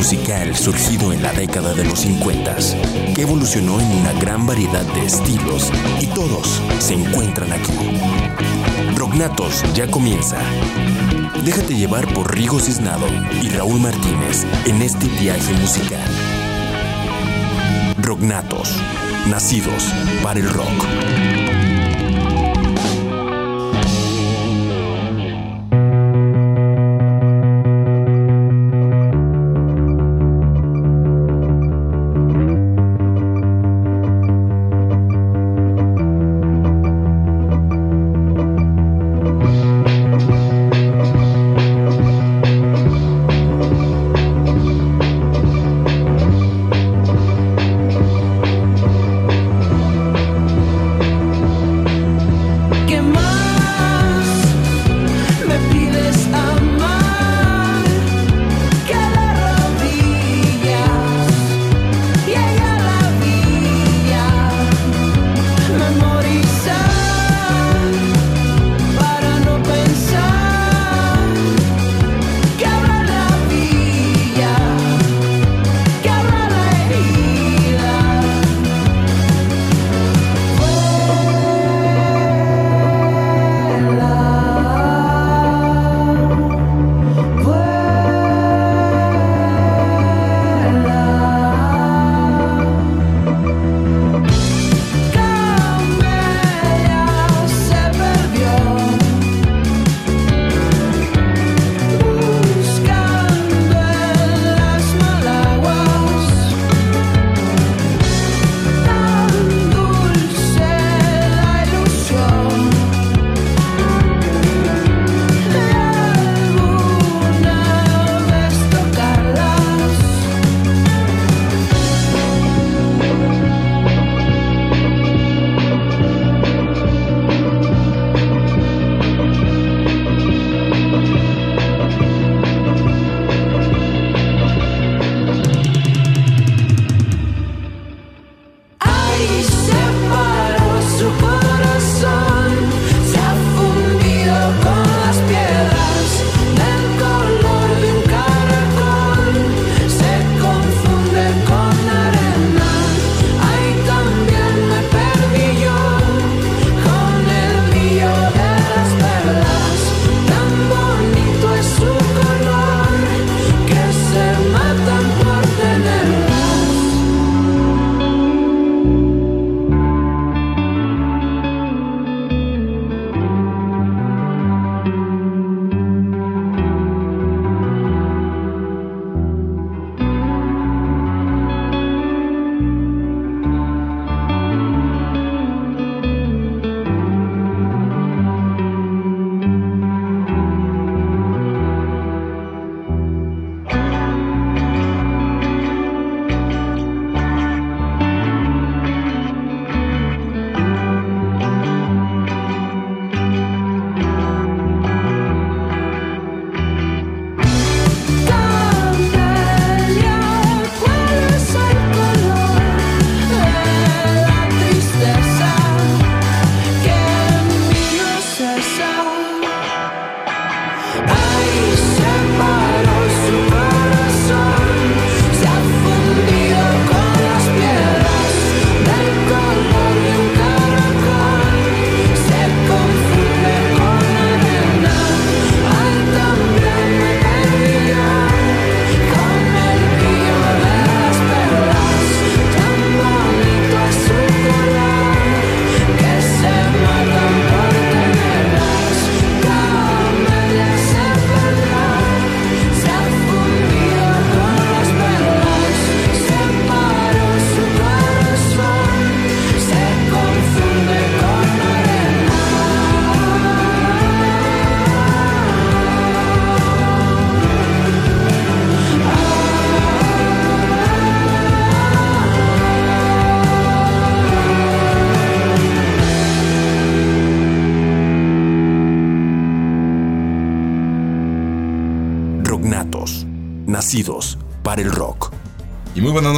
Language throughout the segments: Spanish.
musical surgido en la década de los 50, que evolucionó en una gran variedad de estilos y todos se encuentran aquí. Rognatos ya comienza. Déjate llevar por Rigo Cisnado y Raúl Martínez en este viaje musical. Rognatos, nacidos para el rock.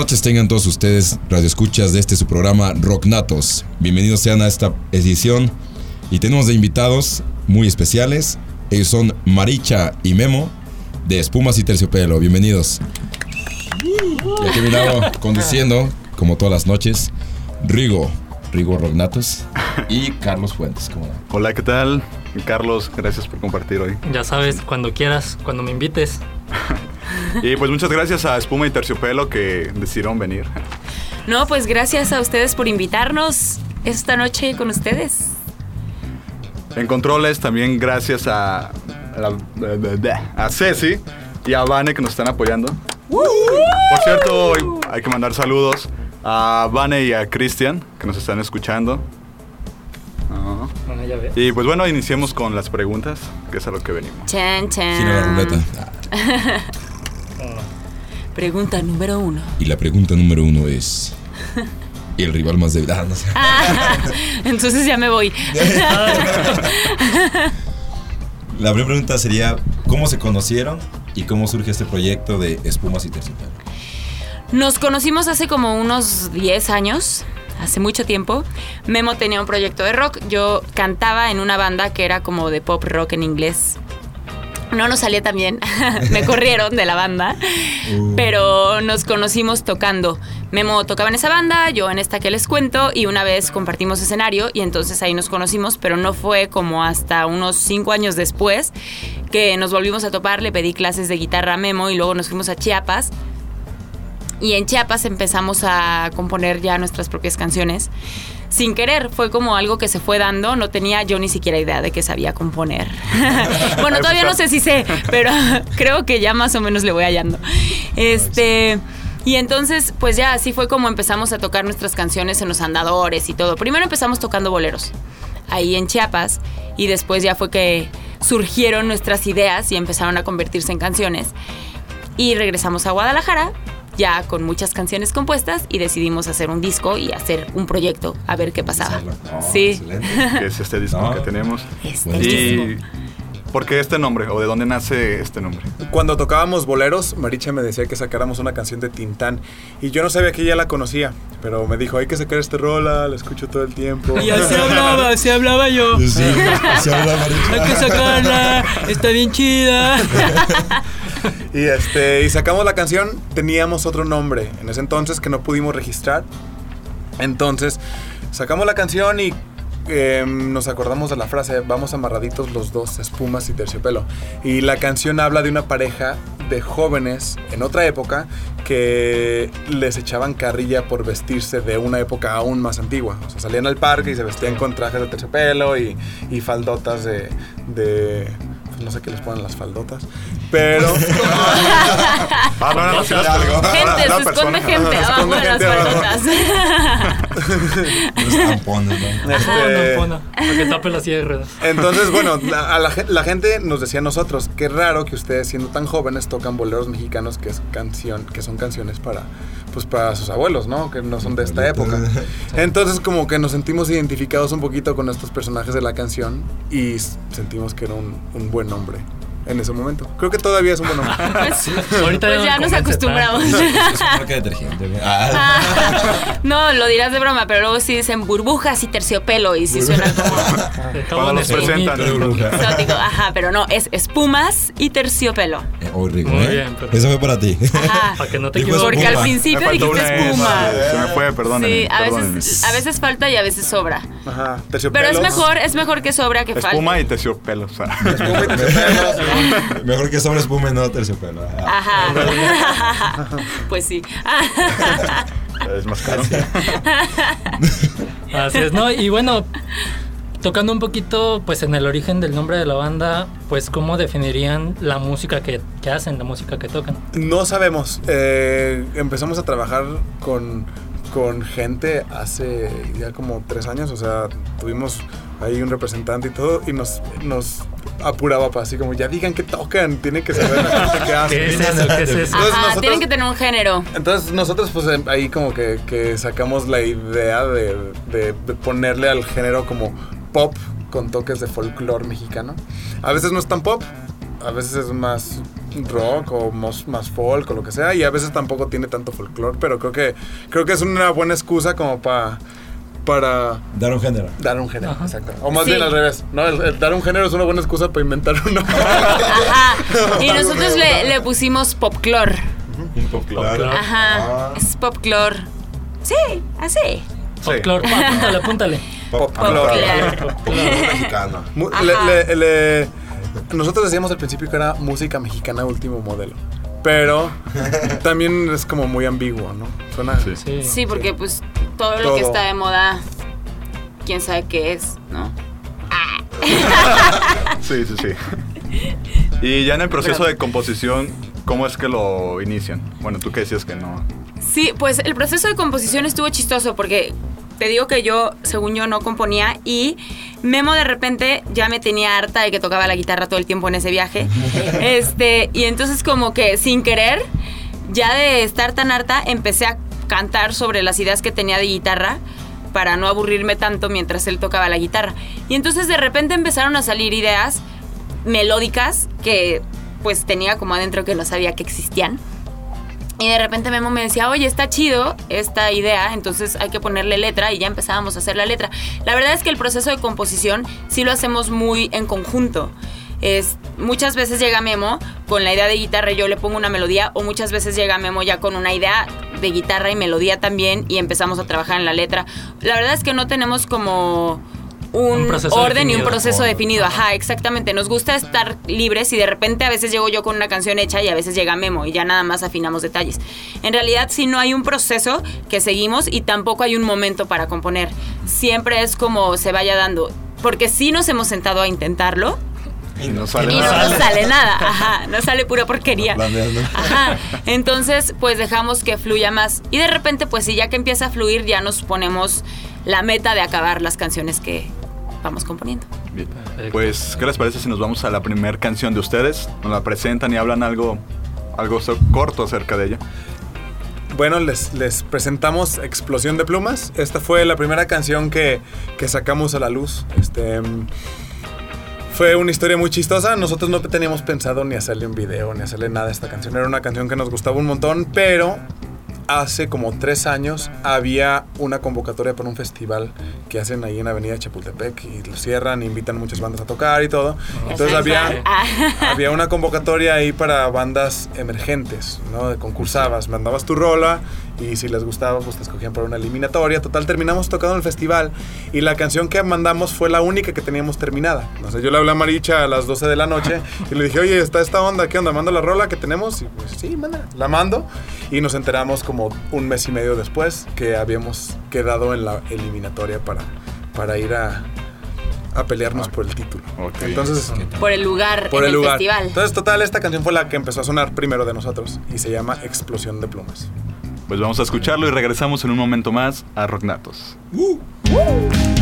Noches tengan todos ustedes, radioescuchas de este su programa Rock Natos. Bienvenidos sean a esta edición y tenemos de invitados muy especiales. Ellos son Maricha y Memo de Espumas y Terciopelo. Bienvenidos. Y aquí a mi lado, conduciendo, como todas las noches, Rigo, Rigo Rognatos y Carlos Fuentes. ¿cómo? Hola, ¿qué tal? Carlos, gracias por compartir hoy. Ya sabes, cuando quieras, cuando me invites. Y pues muchas gracias a Espuma y Terciopelo que decidieron venir. No, pues gracias a ustedes por invitarnos esta noche con ustedes. En controles también gracias a, a, la- a Ceci y a Vane que nos están apoyando. Por cierto, hoy hay que mandar saludos a Vane y a Cristian que nos están escuchando. Bueno, ya ves. Y pues bueno, iniciemos con las preguntas, que es a lo que venimos. Chan, chan. Gira la ruleta. Pregunta número uno. Y la pregunta número uno es... ¿Y el rival más débil? Ah, no sé. Ah, entonces ya me voy. La primera pregunta sería, ¿cómo se conocieron y cómo surge este proyecto de Espumas y Terciopelo? Nos conocimos hace como unos 10 años, hace mucho tiempo. Memo tenía un proyecto de rock. Yo cantaba en una banda que era como de pop rock en inglés. No nos salía tan bien, me corrieron de la banda, pero nos conocimos tocando. Memo tocaba en esa banda, yo en esta que les cuento, y una vez compartimos escenario y entonces ahí nos conocimos, pero no fue como hasta unos cinco años después que nos volvimos a topar, le pedí clases de guitarra a Memo y luego nos fuimos a Chiapas y en Chiapas empezamos a componer ya nuestras propias canciones. Sin querer, fue como algo que se fue dando. No tenía yo ni siquiera idea de que sabía componer. bueno, todavía no sé si sé, pero creo que ya más o menos le voy hallando. Este. Y entonces, pues ya así fue como empezamos a tocar nuestras canciones en los andadores y todo. Primero empezamos tocando boleros ahí en Chiapas y después ya fue que surgieron nuestras ideas y empezaron a convertirse en canciones. Y regresamos a Guadalajara ya con muchas canciones compuestas y decidimos hacer un disco y hacer un proyecto a ver qué pasaba. Oh, sí. excelente. Que es este disco No. que tenemos. Este Y disco. ¿por qué este nombre? ¿O de dónde nace este nombre? Cuando tocábamos boleros, Maricha me decía que sacáramos una canción de Tintán. Y yo no sabía que ella la conocía, pero me dijo, hay que sacar esta rola, la escucho todo el tiempo. Y así hablaba, así hablaba yo. Sí, se habla Hay que sacarla, está bien chida. Y, este, y sacamos la canción, teníamos otro nombre en ese entonces que no pudimos registrar. Entonces, sacamos la canción y eh, nos acordamos de la frase, vamos amarraditos los dos, espumas y terciopelo. Y la canción habla de una pareja de jóvenes en otra época que les echaban carrilla por vestirse de una época aún más antigua. O sea, salían al parque y se vestían con trajes de terciopelo y, y faldotas de... de no sé qué les ponen las faldotas, pero... Ah, no, no, no. Gente, la se esconde gente abajo de las palabras. Los tampones, ¿no? este, tape la silla de ruedas. Entonces, bueno, la, a la, la gente nos decía a nosotros, qué raro que ustedes siendo tan jóvenes tocan boleros mexicanos que es canción, que son canciones para, pues para sus abuelos, ¿no? Que no son de esta época. Entonces, como que nos sentimos identificados un poquito con estos personajes de la canción y sentimos que era un, un buen nombre en ese momento. Creo que todavía es un buen nombre. Pues, Ahorita pues ya nos acostumbramos. Es una marca de detergente. güey. Ah, Ah, no, lo dirás de broma, pero luego sí dicen burbujas y tanterciopelo y sí suena como Cuando nos en presentan. exótico. Ajá, pero no, es espumas y terciopelo. Eh, oh, Muy ¿eh? bien, pero- Eso fue para ti. Ajá. Para que no te equivoques. Porque al principio dijiste espuma. S, Se me fue, perdón. Sí, a veces, a veces falta y a veces sobra. Ajá, terciopelo. Pero es mejor, es mejor que sobra que falte. Espuma y terciopelo. o sea. Espuma y terciopelo. Mejor que sobre espuma y no terciopelo. Ajá. pues sí. es más caro. Así es, ¿no? Y bueno, tocando un poquito, pues en el origen del nombre de la banda, pues cómo definirían la música que, que hacen, la música que tocan. No sabemos. Eh, empezamos a trabajar con, con gente hace ya como tres años. O sea, tuvimos ahí un representante y todo. Y nos, nos apuraba para así como, ya digan que tocan. Tiene que saber la gente que hace. ¿Qué es eso? ¿Qué es eso? Entonces, Ajá, nosotros- tienen que tener un género. Entonces nosotros pues em, ahí como que, que sacamos la idea de, de- de ponerle al género como pop con toques de folclore mexicano. A veces no es tan pop, a veces es más rock o más, más folk o lo que sea y a veces tampoco tiene tanto folclore, pero creo que creo que es una buena excusa como para para Dar un género. dar un género, Ajá. exacto. O más Sí. bien al revés, ¿no? El- el dar un género es una buena excusa para inventar uno. Ajá. Y nosotros le, le pusimos popclor. Un. Folclore. Ajá, Ah. es popclore. Sí, así. Sí. Folclore, pa, apúntale, apúntale. Folclore mexicano. Le- le- le- nosotros decíamos al principio que era música mexicana último modelo. Pero también es como muy ambiguo, ¿no? Suena. Sí. Sí. Sí, porque pues todo lo que Todo. está de moda, quién sabe qué es, ¿no? Sí, sí, sí. Y ya en el proceso de composición, ¿cómo es que lo inician? Bueno, tú que decías que no. Sí, pues el proceso de composición estuvo chistoso porque te digo que yo, según yo, no componía y Memo de repente ya me tenía harta de que tocaba la guitarra todo el tiempo en ese viaje. este, y entonces como que sin querer, ya de estar tan harta, empecé a cantar sobre las ideas que tenía de guitarra para no aburrirme tanto mientras él tocaba la guitarra. Y entonces de repente empezaron a salir ideas melódicas que pues tenía como adentro que no sabía que existían. Y de repente Memo me decía, oye, está chido esta idea, entonces hay que ponerle letra y ya empezábamos a hacer la letra. La verdad es que el proceso de composición sí lo hacemos muy en conjunto. Es, muchas veces llega Memo con la idea de guitarra y yo le pongo una melodía o muchas veces llega Memo ya con una idea de guitarra y melodía también y empezamos a trabajar en la letra. La verdad es que no tenemos como un, Un proceso orden y un proceso definido. Ajá, exactamente. Nos gusta estar libres y de repente a veces llego yo con una canción hecha y a veces llega Memo y ya nada más afinamos detalles. En realidad sí no hay un proceso que seguimos y tampoco hay un momento para componer. Siempre es como se vaya dando. Porque sí nos hemos sentado a intentarlo Y no sale y no nada. nos sale nada. Ajá, no sale pura porquería. Ajá. Entonces, pues dejamos que fluya más. Y de repente, pues sí, ya que empieza a fluir, ya nos ponemos la meta de acabar las canciones que vamos componiendo. Bien. Pues, ¿qué les parece si nos vamos a la primera canción de ustedes? Nos la presentan y hablan algo, algo corto acerca de ella. Bueno, les, les presentamos Explosión de Plumas. Esta fue la primera canción que, que sacamos a la luz. Este, fue una historia muy chistosa. Nosotros no teníamos pensado ni hacerle un video, ni hacerle nada a esta canción. Era una canción que nos gustaba un montón, pero hace como tres años había una convocatoria para un festival que hacen ahí en Avenida Chapultepec y lo cierran, invitan muchas bandas a tocar y todo. Entonces había, había una convocatoria ahí para bandas emergentes, ¿no? De concursabas, mandabas tu rola y si les gustaba, pues te escogían para una eliminatoria. Total, terminamos tocando en el festival y la canción que mandamos fue la única que teníamos terminada. No sé, yo le hablé a Maricha a las 12 de la noche y le dije, oye, está esta onda, ¿qué onda? ¿Mando la rola que tenemos? Y pues sí, manda, la mando. Y nos enteramos como un mes y medio después que habíamos quedado en la eliminatoria para, para ir a, a pelearnos por el título. Ok. Entonces, por el lugar por en el el, lugar. festival. Entonces, total, esta canción fue la que empezó a sonar primero de nosotros y se llama Explosión de Plumas. Pues vamos a escucharlo y regresamos en un momento más a Rocknatos. Bailaré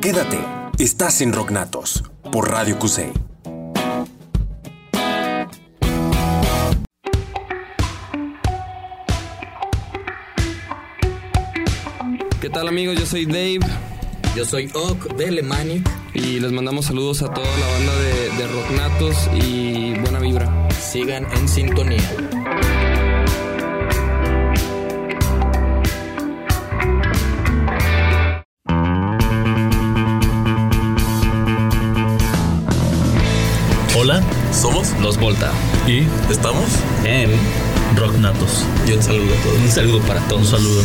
Quédate, estás en Rocknatos por Radio Cusey. ¿Qué tal amigos? Yo soy Dave Yo soy Ock de Lemanic. y les mandamos saludos a toda la banda de, de Rocknatos y buena vibra. Sigan en sintonía. Somos los Volta. y estamos En Rocknatos. y un saludo a todos. Un saludo para todos. Un saludo.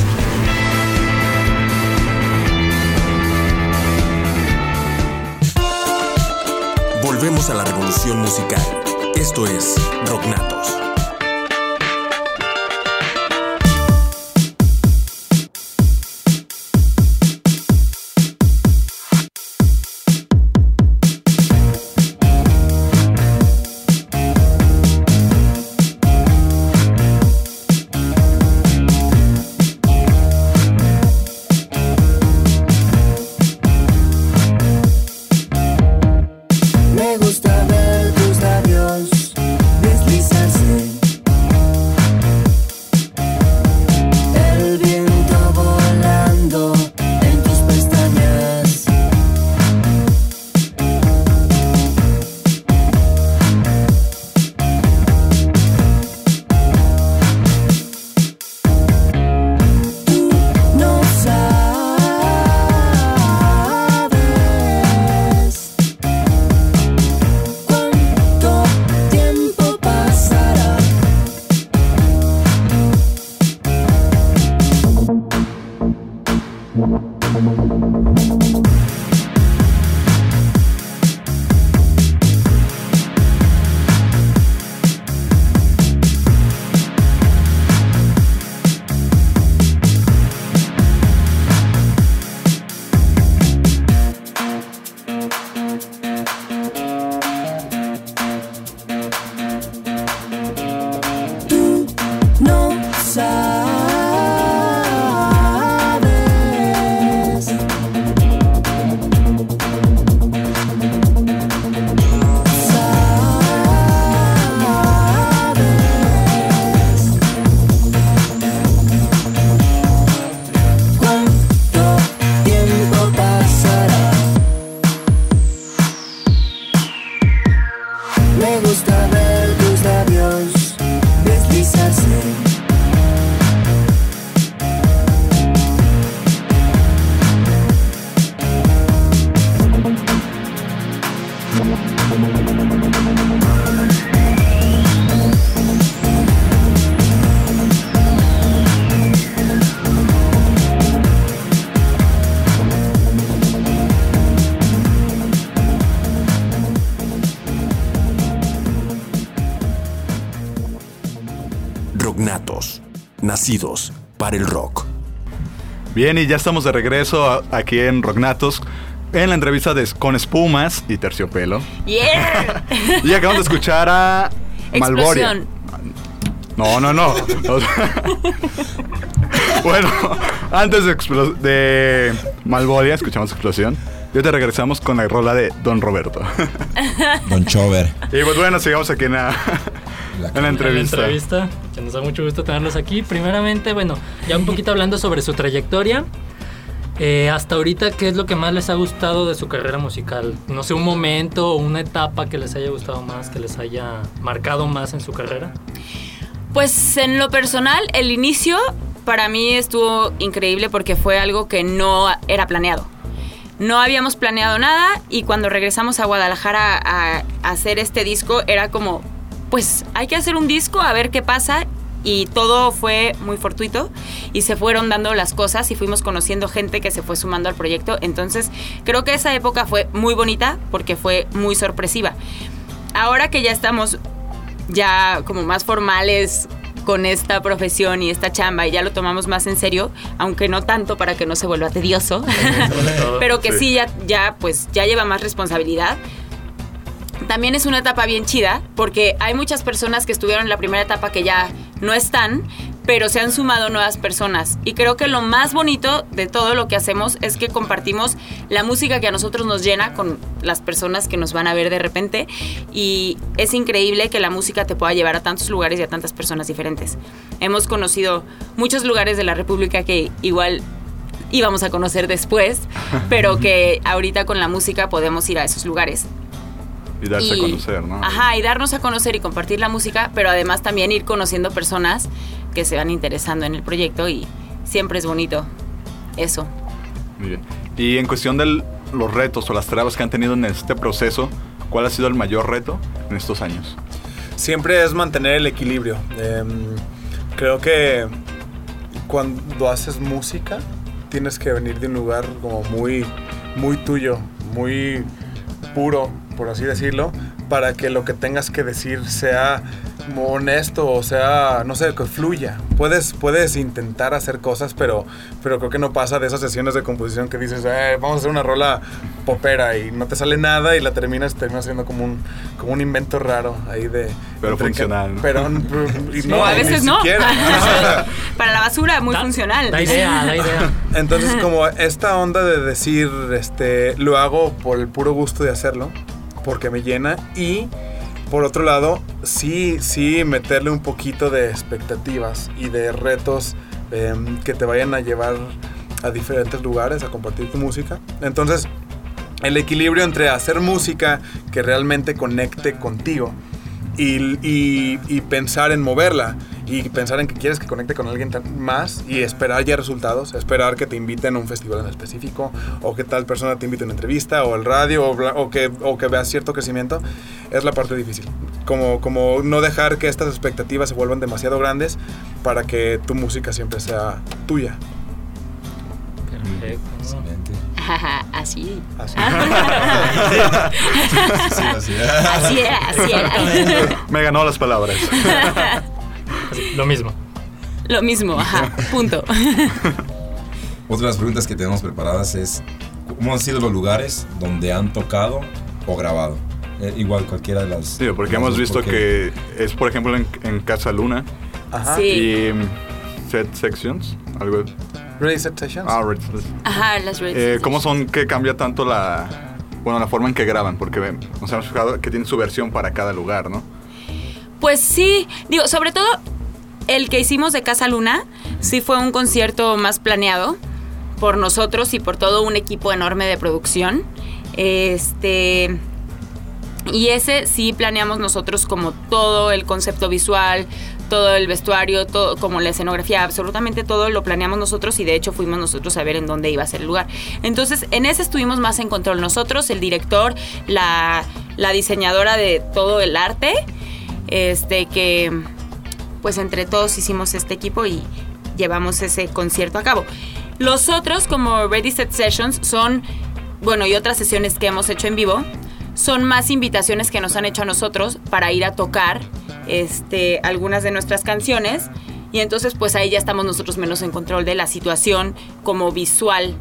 Volvemos a la revolución musical. Esto es Rocknatos. Nacidos para el rock. Bien, y ya estamos de regreso aquí en Rocknatos en la entrevista de Con Espumas y Terciopelo. ¡Yeah! Y acabamos de escuchar a Malboria. Explosión. No, no, no. Bueno, antes de, de Malboria, escuchamos Explosión. Y ahorita regresamos con la rola de Don Roberto. Don Chover. y pues bueno, sigamos aquí en la, La en la entrevista. En la entrevista, que nos da mucho gusto tenerlos aquí. Primeramente, bueno, ya un poquito hablando sobre su trayectoria. Eh, hasta ahorita, ¿qué es lo que más les ha gustado de su carrera musical? No sé, un momento o una etapa que les haya gustado más, que les haya marcado más en su carrera. Pues en lo personal, el inicio para mí estuvo increíble porque fue algo que no era planeado. No habíamos planeado nada y cuando regresamos a Guadalajara a, a hacer este disco era como, pues hay que hacer un disco a ver qué pasa y todo fue muy fortuito y se fueron dando las cosas y fuimos conociendo gente que se fue sumando al proyecto. Entonces creo que esa época fue muy bonita porque fue muy sorpresiva. Ahora que ya estamos ya como más formales con esta profesión y esta chamba y ya lo tomamos más en serio, aunque no tanto para que no se vuelva tedioso, pero que sí, ya, ya pues ya lleva más responsabilidad. También es una etapa bien chida porque hay muchas personas que estuvieron en la primera etapa que ya no están, pero se han sumado nuevas personas. Y creo que lo más bonito de todo lo que hacemos es que compartimos la música que a nosotros nos llena con las personas que nos van a ver de repente. Y es increíble que la música te pueda llevar a tantos lugares y a tantas personas diferentes. Hemos conocido muchos lugares de la República que igual íbamos a conocer después, pero que ahorita con la música podemos ir a esos lugares. Y darse a conocer, ¿no? Ajá, y darnos a conocer y compartir la música, pero además también ir conociendo personas que se van interesando en el proyecto y siempre es bonito eso. Muy bien. Y en cuestión de los retos o las trabas que han tenido en este proceso, ¿cuál ha sido el mayor reto en estos años? Siempre es mantener el equilibrio. Em, creo que cuando haces música tienes que venir de un lugar como muy, muy tuyo, muy puro, por así decirlo, para que lo que tengas que decir sea honesto o sea, no sé, que fluya. Puedes, puedes intentar hacer cosas, pero, pero creo que no pasa de esas sesiones de composición que dices, "Eh, vamos a hacer una rola popera y no te sale nada y la terminas, terminas siendo como un, como un invento raro ahí de... Pero que- funcional, ¿no? Pero y Sí, no, a ni veces no. siquiera. Para la basura, muy funcional. Da idea, da idea. Entonces, como esta onda de decir, este, lo hago por el puro gusto de hacerlo, porque me llena, y por otro lado, sí, sí meterle un poquito de expectativas y de retos em, que te vayan a llevar a diferentes lugares a compartir tu música. Entonces, el equilibrio entre hacer música que realmente conecte contigo y, pensar en moverla y pensar en que quieres que conecte con alguien más y esperar ya resultados, esperar que te inviten a un festival en específico o que tal persona te invite a una entrevista o el radio o, que, o que veas cierto crecimiento, es la parte difícil. Como, como no dejar que estas expectativas se vuelvan demasiado grandes para que tu música siempre sea tuya. Perfecto. Excelente. Así. Así. Sí, así es. Así era, así era. Me ganó las palabras. Lo mismo. Lo mismo, ajá, punto. Otra de las preguntas que tenemos preparadas es, ¿cómo han sido los lugares donde han tocado o grabado? Eh, igual cualquiera de las... Sí, porque las hemos visto porque- que es, por ejemplo, en, en Casa Luna Ajá. Sí. y mm, Set Sections. Algo. Ready Set Sessions. Ah, right. Ajá, las redes. Eh, ¿Cómo son que cambia tanto la, bueno, la forma en que graban? Porque nos hemos fijado que tiene su versión para cada lugar, ¿no? Pues sí, digo, sobre todo el que hicimos de Casa Luna, sí fue un concierto más planeado por nosotros y por todo un equipo enorme de producción. Este. Y ese sí planeamos nosotros como todo el concepto visual, todo el vestuario, todo, como la escenografía, absolutamente todo lo planeamos nosotros y de hecho fuimos nosotros a ver en dónde iba a ser el lugar. Entonces, en ese estuvimos más en control nosotros, el director, la, la diseñadora de todo el arte, este que pues entre todos hicimos este equipo y llevamos ese concierto a cabo. Los otros, como Ready Set Sessions, son, bueno, y otras sesiones que hemos hecho en vivo, son más invitaciones que nos han hecho a nosotros para ir a tocar este, algunas de nuestras canciones. Y entonces, pues ahí ya estamos nosotros menos en control de la situación como visual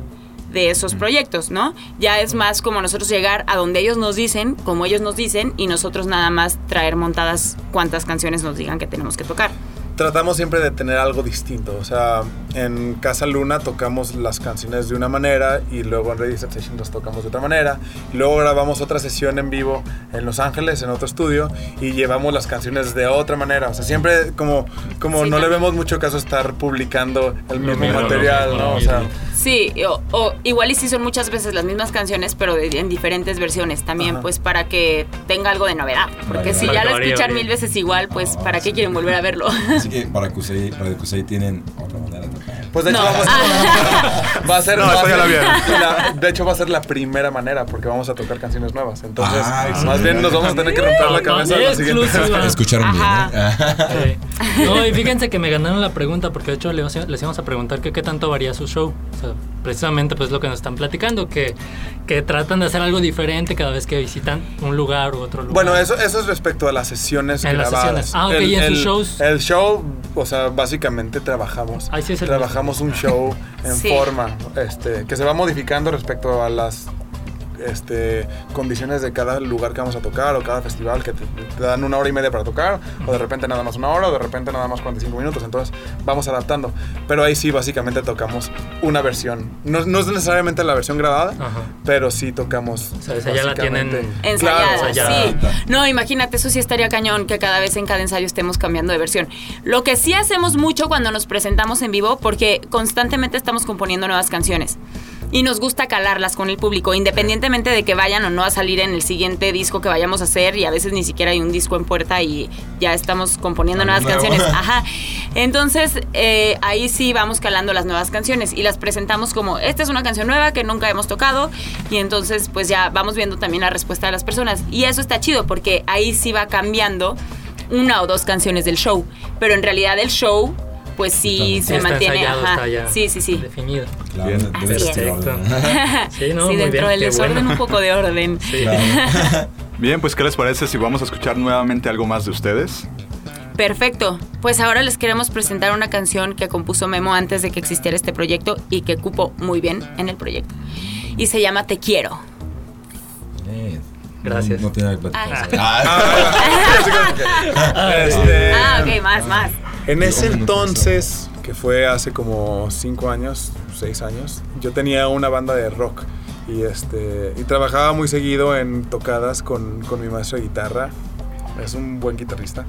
de esos proyectos, ¿no? Ya es más como nosotros llegar a donde ellos nos dicen, como ellos nos dicen, y nosotros nada más traer montadas cuantas canciones nos digan que tenemos que tocar. Tratamos siempre de tener algo distinto. O sea, en Casa Luna tocamos las canciones de una manera y luego en Ready Session las tocamos de otra manera. Y luego grabamos otra sesión en vivo en Los Ángeles, en otro estudio, y llevamos las canciones de otra manera. O sea, siempre como, como Sí, no le vemos mucho caso estar publicando el mismo material, ¿no? O sea, Sí, o, o igual y sí son muchas veces las mismas canciones, pero de- en diferentes versiones también, Ajá. pues para que tenga algo de novedad. Porque si ya lo escuchan mil veces igual, pues ¿para qué quieren volver a verlo? Así que para Cusey, Radio Cusey tienen otra manera de tocar. pues de hecho No. vamos a, va a ser, No, va ser la de hecho va a ser la primera manera porque vamos a tocar canciones nuevas. Entonces, Ah, más bien nos vamos a tener que romper la cabeza no, la siguiente. Escucharon bien. ¿eh? Sí. No, y fíjense que me ganaron la pregunta porque de hecho les, les íbamos a preguntar que qué tanto varía su show. O sea, precisamente pues lo que nos están platicando, que, que tratan de hacer algo diferente cada vez que visitan un lugar u otro lugar. Bueno, eso, eso es respecto a las sesiones En las grabadas. sesiones. Ah, ok, ¿y en sus shows? El show, o sea, básicamente trabajamos. Ahí sí es el trabajamos un show en Sí. forma, este, que se va modificando respecto a las este, condiciones de cada lugar que vamos a tocar o cada festival que te, te dan una hora y media para tocar, o de repente nada más una hora, o de repente nada más 45 minutos. Entonces vamos adaptando. Pero ahí sí, básicamente tocamos una versión. No, no es necesariamente la versión grabada, Ajá. pero sí tocamos. O sea, esa ya la tienen Ensayada, Claro, ensayada. sí. No, imagínate, eso sí estaría cañón que cada vez en cada ensayo estemos cambiando de versión. Lo que sí hacemos mucho cuando nos presentamos en vivo, porque constantemente estamos componiendo nuevas canciones. Y nos gusta calarlas con el público, independientemente de que vayan o no a salir en el siguiente disco que vayamos a hacer. Y a veces ni siquiera hay un disco en puerta y ya estamos componiendo nuevas nuevo. canciones. Ajá. Entonces, eh, ahí sí vamos calando las nuevas canciones y las presentamos como, esta es una canción nueva que nunca hemos tocado y entonces pues ya vamos viendo también la respuesta de las personas. Y eso está chido porque ahí sí va cambiando una o dos canciones del show, pero en realidad el show pues sí se mantiene, ensayado, ajá. está ya Sí, sí, sí. definido. Claro, Bien. orden. Sí, no, sí, muy dentro bien, del desorden bueno. un poco de orden. Sí. Bien, pues ¿qué les parece si vamos a escuchar nuevamente algo más de ustedes? Perfecto. Pues ahora les queremos presentar una canción que compuso Memo antes de que existiera este proyecto y que cupo muy bien en el proyecto. Y se llama Te quiero. Eh, Gracias. No, no tiene nada que platicar. Ah, ok, más, más. En ese entonces, que fue hace como 5 años, 6 años, yo tenía una banda de rock y, este, y trabajaba muy seguido en tocadas con, con mi maestro de guitarra. Es un buen guitarrista.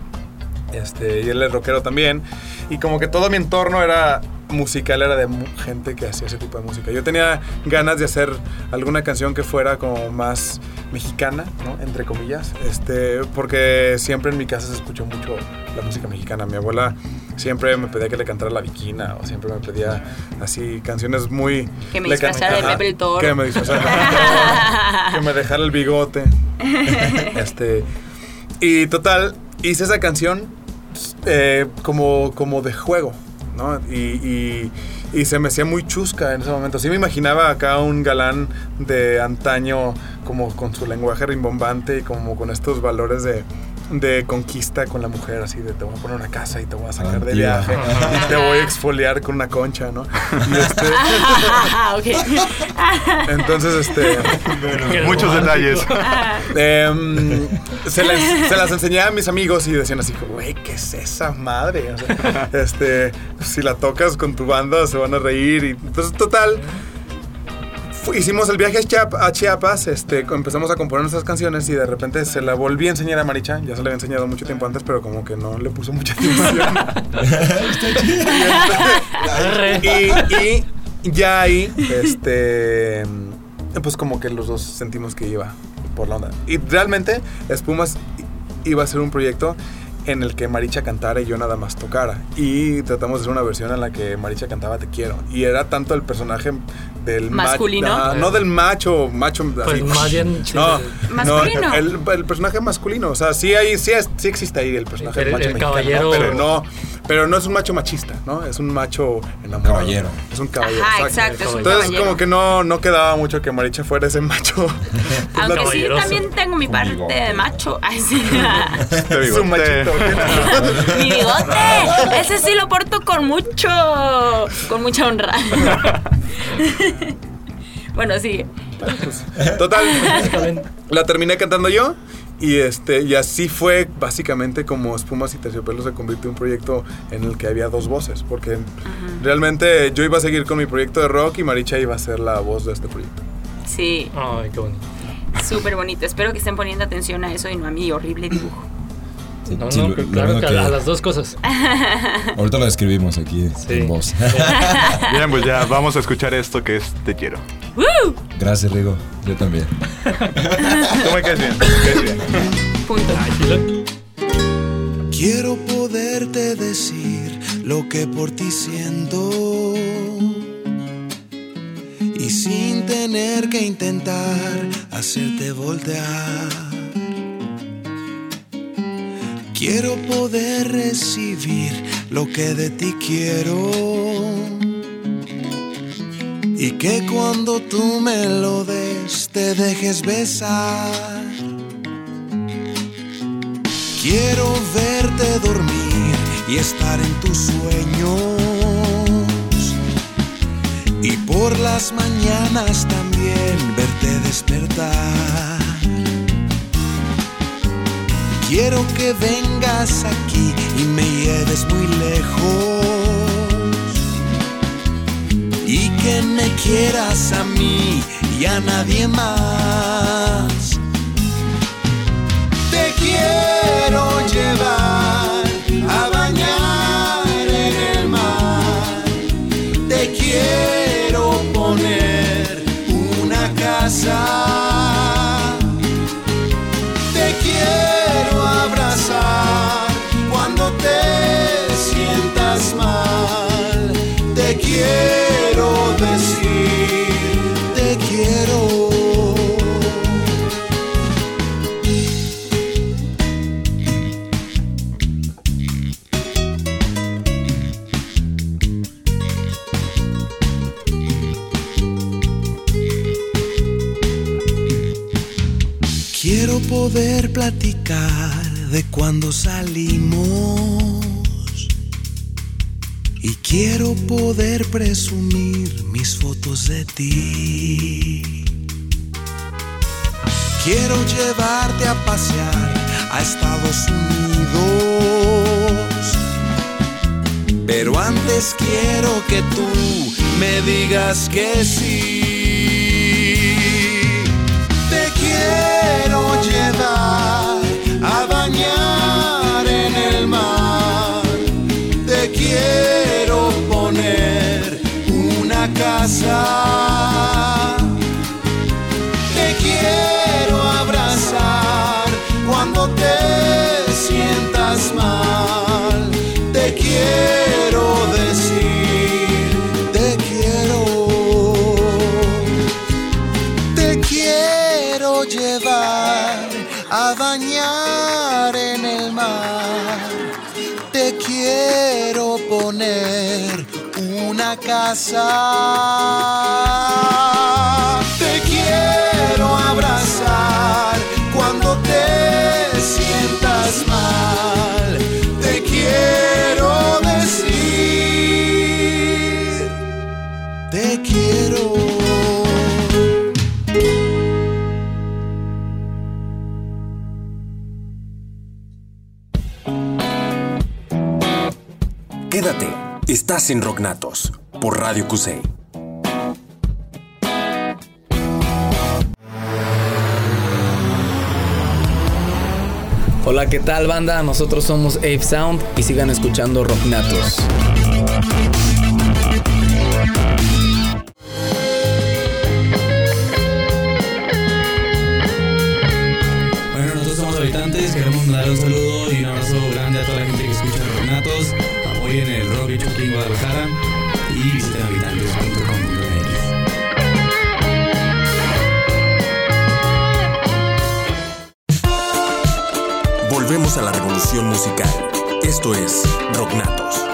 Este, y él es rockero también. Y como que todo mi entorno era musical, era de gente que hacía ese tipo de música. Yo tenía ganas de hacer alguna canción que fuera como más mexicana, ¿no? Entre comillas. Este, porque siempre en mi casa se escuchó mucho la música mexicana. Mi abuela siempre me pedía que le cantara la viquina o siempre me pedía así canciones muy... Que me disfrazara de Pepe el Toro. Que me disfrazara que me dejara el bigote. este, y total, hice esa canción eh, como, como de juego, ¿no? Y, y- y se me hacía muy chusca en ese momento. Sí me imaginaba acá un galán de antaño, como con su lenguaje rimbombante y como con estos valores de, de conquista con la mujer, así de te voy a poner una casa y te voy a sacar de Antigua. viaje y te voy a exfoliar con una concha, ¿no? Y este, ok. entonces, este... Qué Muchos romántico. detalles. Em, se, las, se las enseñé a mis amigos y decían así, güey, ¿qué es esa madre? O sea, este, si la tocas con tu banda se van a reír. Y, entonces, total, fu- hicimos el viaje a Chiap- a Chiapas, este, empezamos a componer nuestras canciones y de repente se la volví a enseñar a Maricha. Ya se la había enseñado mucho tiempo antes, pero como que no le puso mucha atención. Y, y ya ahí, este, pues como que los dos sentimos que iba por la onda. Y realmente Espumas iba a ser un proyecto en el que Maricha cantara y yo nada más tocara. Y tratamos de hacer una versión en la que Maricha cantaba Te quiero. Y era tanto el personaje del ma- ¿Masculino? No del macho, macho Pues así. más bien, No, Masculino. no, el, el personaje masculino. O sea, sí, hay, sí, es- sí existe ahí el personaje El- macho el mexicano, caballero- Pero no, pero no es un macho machista, ¿no? Es un macho enamorado. Caballero. Es un caballero. Ajá, exacto, Entonces, caballero. como que no, no quedaba mucho que Maricha fuera ese macho. Aunque sí, también tengo mi parte bigote. de macho. Ay, sí. Te digo, Su machito. mi bigote. Ese sí lo porto con mucho. Con mucha honra. bueno, sigue. Total, la terminé cantando yo. Y, este, y así fue básicamente como Espumas y Terciopelo se convirtió en un proyecto en el que había dos voces. Porque realmente yo iba a seguir con mi proyecto de rock y Maricha iba a ser la voz de este proyecto. Sí, Ay, qué bonito. súper bonito. Espero que estén poniendo atención a eso y no a mi horrible dibujo. Sí, No, sí, no, lo- claro que que- a las dos cosas. Ahorita lo describimos aquí Sí. en voz. Bien, pues ya vamos a escuchar esto que es Te quiero. ¡Woo! Gracias, Rigo. Yo también. Tú me caes bien, me caes bien. Punto. Quiero poderte decir lo que por ti siento. Y sin tener que intentar hacerte voltear. Quiero poder recibir lo que de ti quiero. Y que cuando tú me lo des te dejes besar. Quiero verte dormir y estar en tus sueños y por las mañanas también verte despertar. Quiero que vengas aquí y me lleves muy lejos. Y que me quieras a mí y a nadie más. Te quiero platicar de cuando salimos. Y quiero poder presumir mis fotos de ti. Quiero llevarte a pasear a Estados Unidos. Pero antes quiero que tú me digas que sí. Te quiero decir, te quiero. Te quiero llevar a bañar en el mar. Te quiero poner una casa. Quédate, estás en Rocknatos por Radio Cusey. Hola, ¿qué tal banda? Nosotros somos Ape Sound y sigan escuchando Rocknatos. Bueno, nosotros somos habitantes, queremos mandar un saludo Guadalajara y visiten habitantes.com.mx. Volvemos a la revolución musical. Esto es Rocknatos.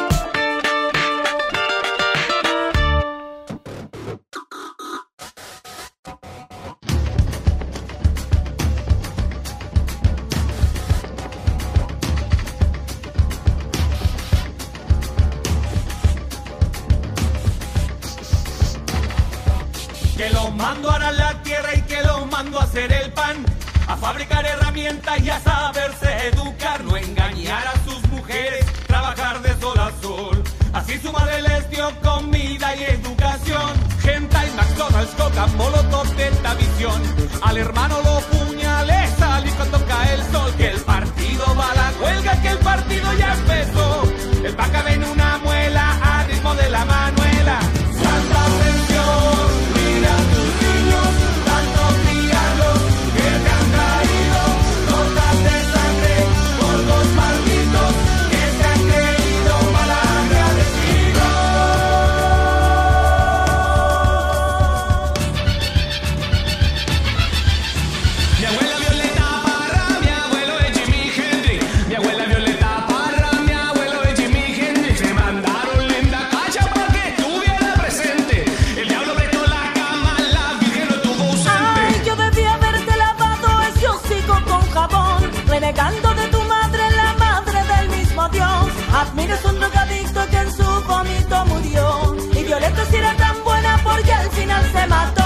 murió. Y Violeta si era tan buena porque al final se mató.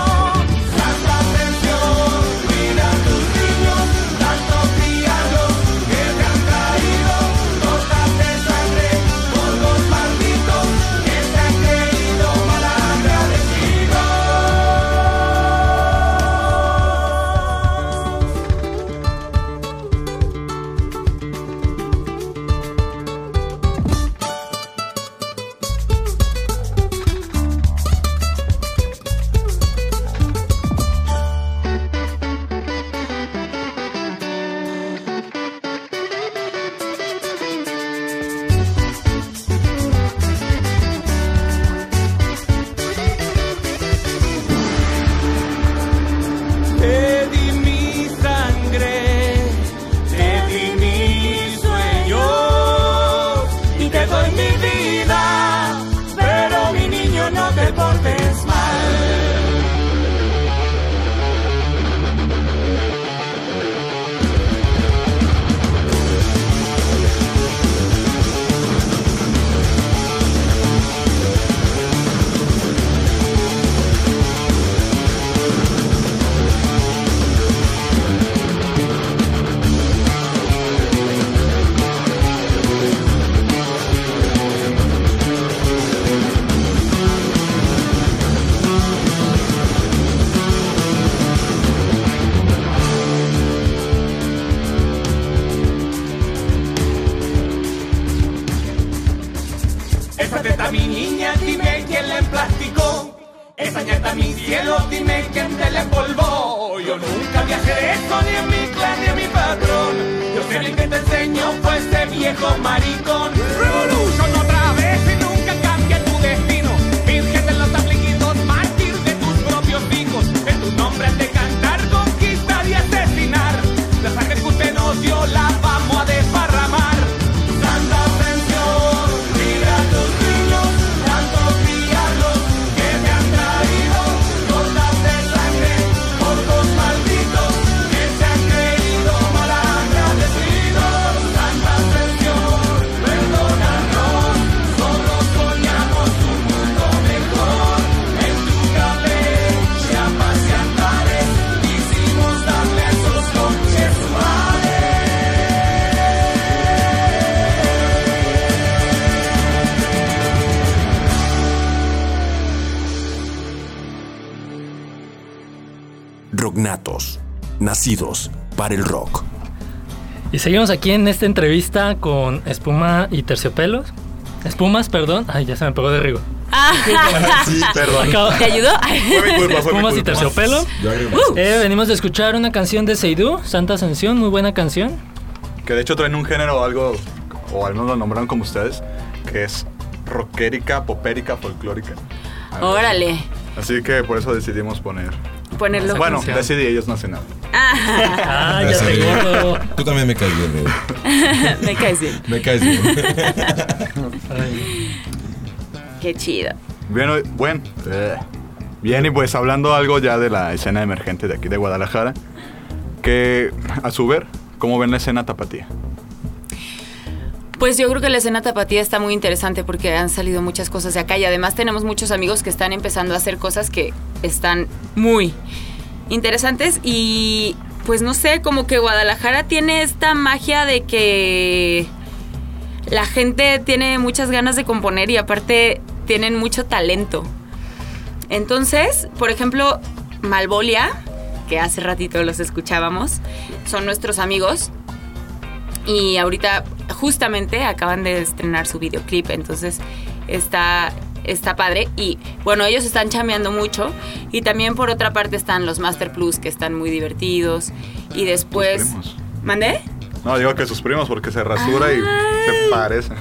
Nacidos para el rock. Y seguimos aquí en esta entrevista con Espuma y Terciopelos. Espumas, perdón. Ay, ya se me pegó de rigo. Sí, perdón. Acabo- ¿Te ayudó? Fue mi culpa, fue mi Espumas y. Terciopelo. Agregué. Eh, venimos de escuchar una canción de Seidú, Santa Ascensión, muy buena canción. Que de hecho traen un género algo, o al menos lo nombraron como ustedes, que es rockérica, popérica, folclórica. Órale. Así que por eso decidimos poner. Ponerlo. Bueno, decidí, ellos no hacen nada. Ah, ya te gordo. Tú también me caes bien, me caes bien. Me caes bien. Qué chido. Bien, bueno. eh, Bien, y pues hablando algo ya de la escena emergente de aquí de Guadalajara, que a su ver, ¿cómo ven la escena tapatía? Pues yo creo que la escena tapatía está muy interesante porque han salido muchas cosas de acá y además tenemos muchos amigos que están empezando a hacer cosas que están muy interesantes y pues no sé, como que Guadalajara tiene esta magia de que la gente tiene muchas ganas de componer y aparte tienen mucho talento. Entonces, por ejemplo, Malvolia, que hace ratito los escuchábamos, son nuestros amigos y ahorita justamente acaban de estrenar su videoclip, entonces está, está padre. Y bueno, ellos están chameando mucho. Y también por otra parte están los Master Plus, que están muy divertidos. Y después... ¿Mandé? No, digo que sus primos porque se rasura y se parece.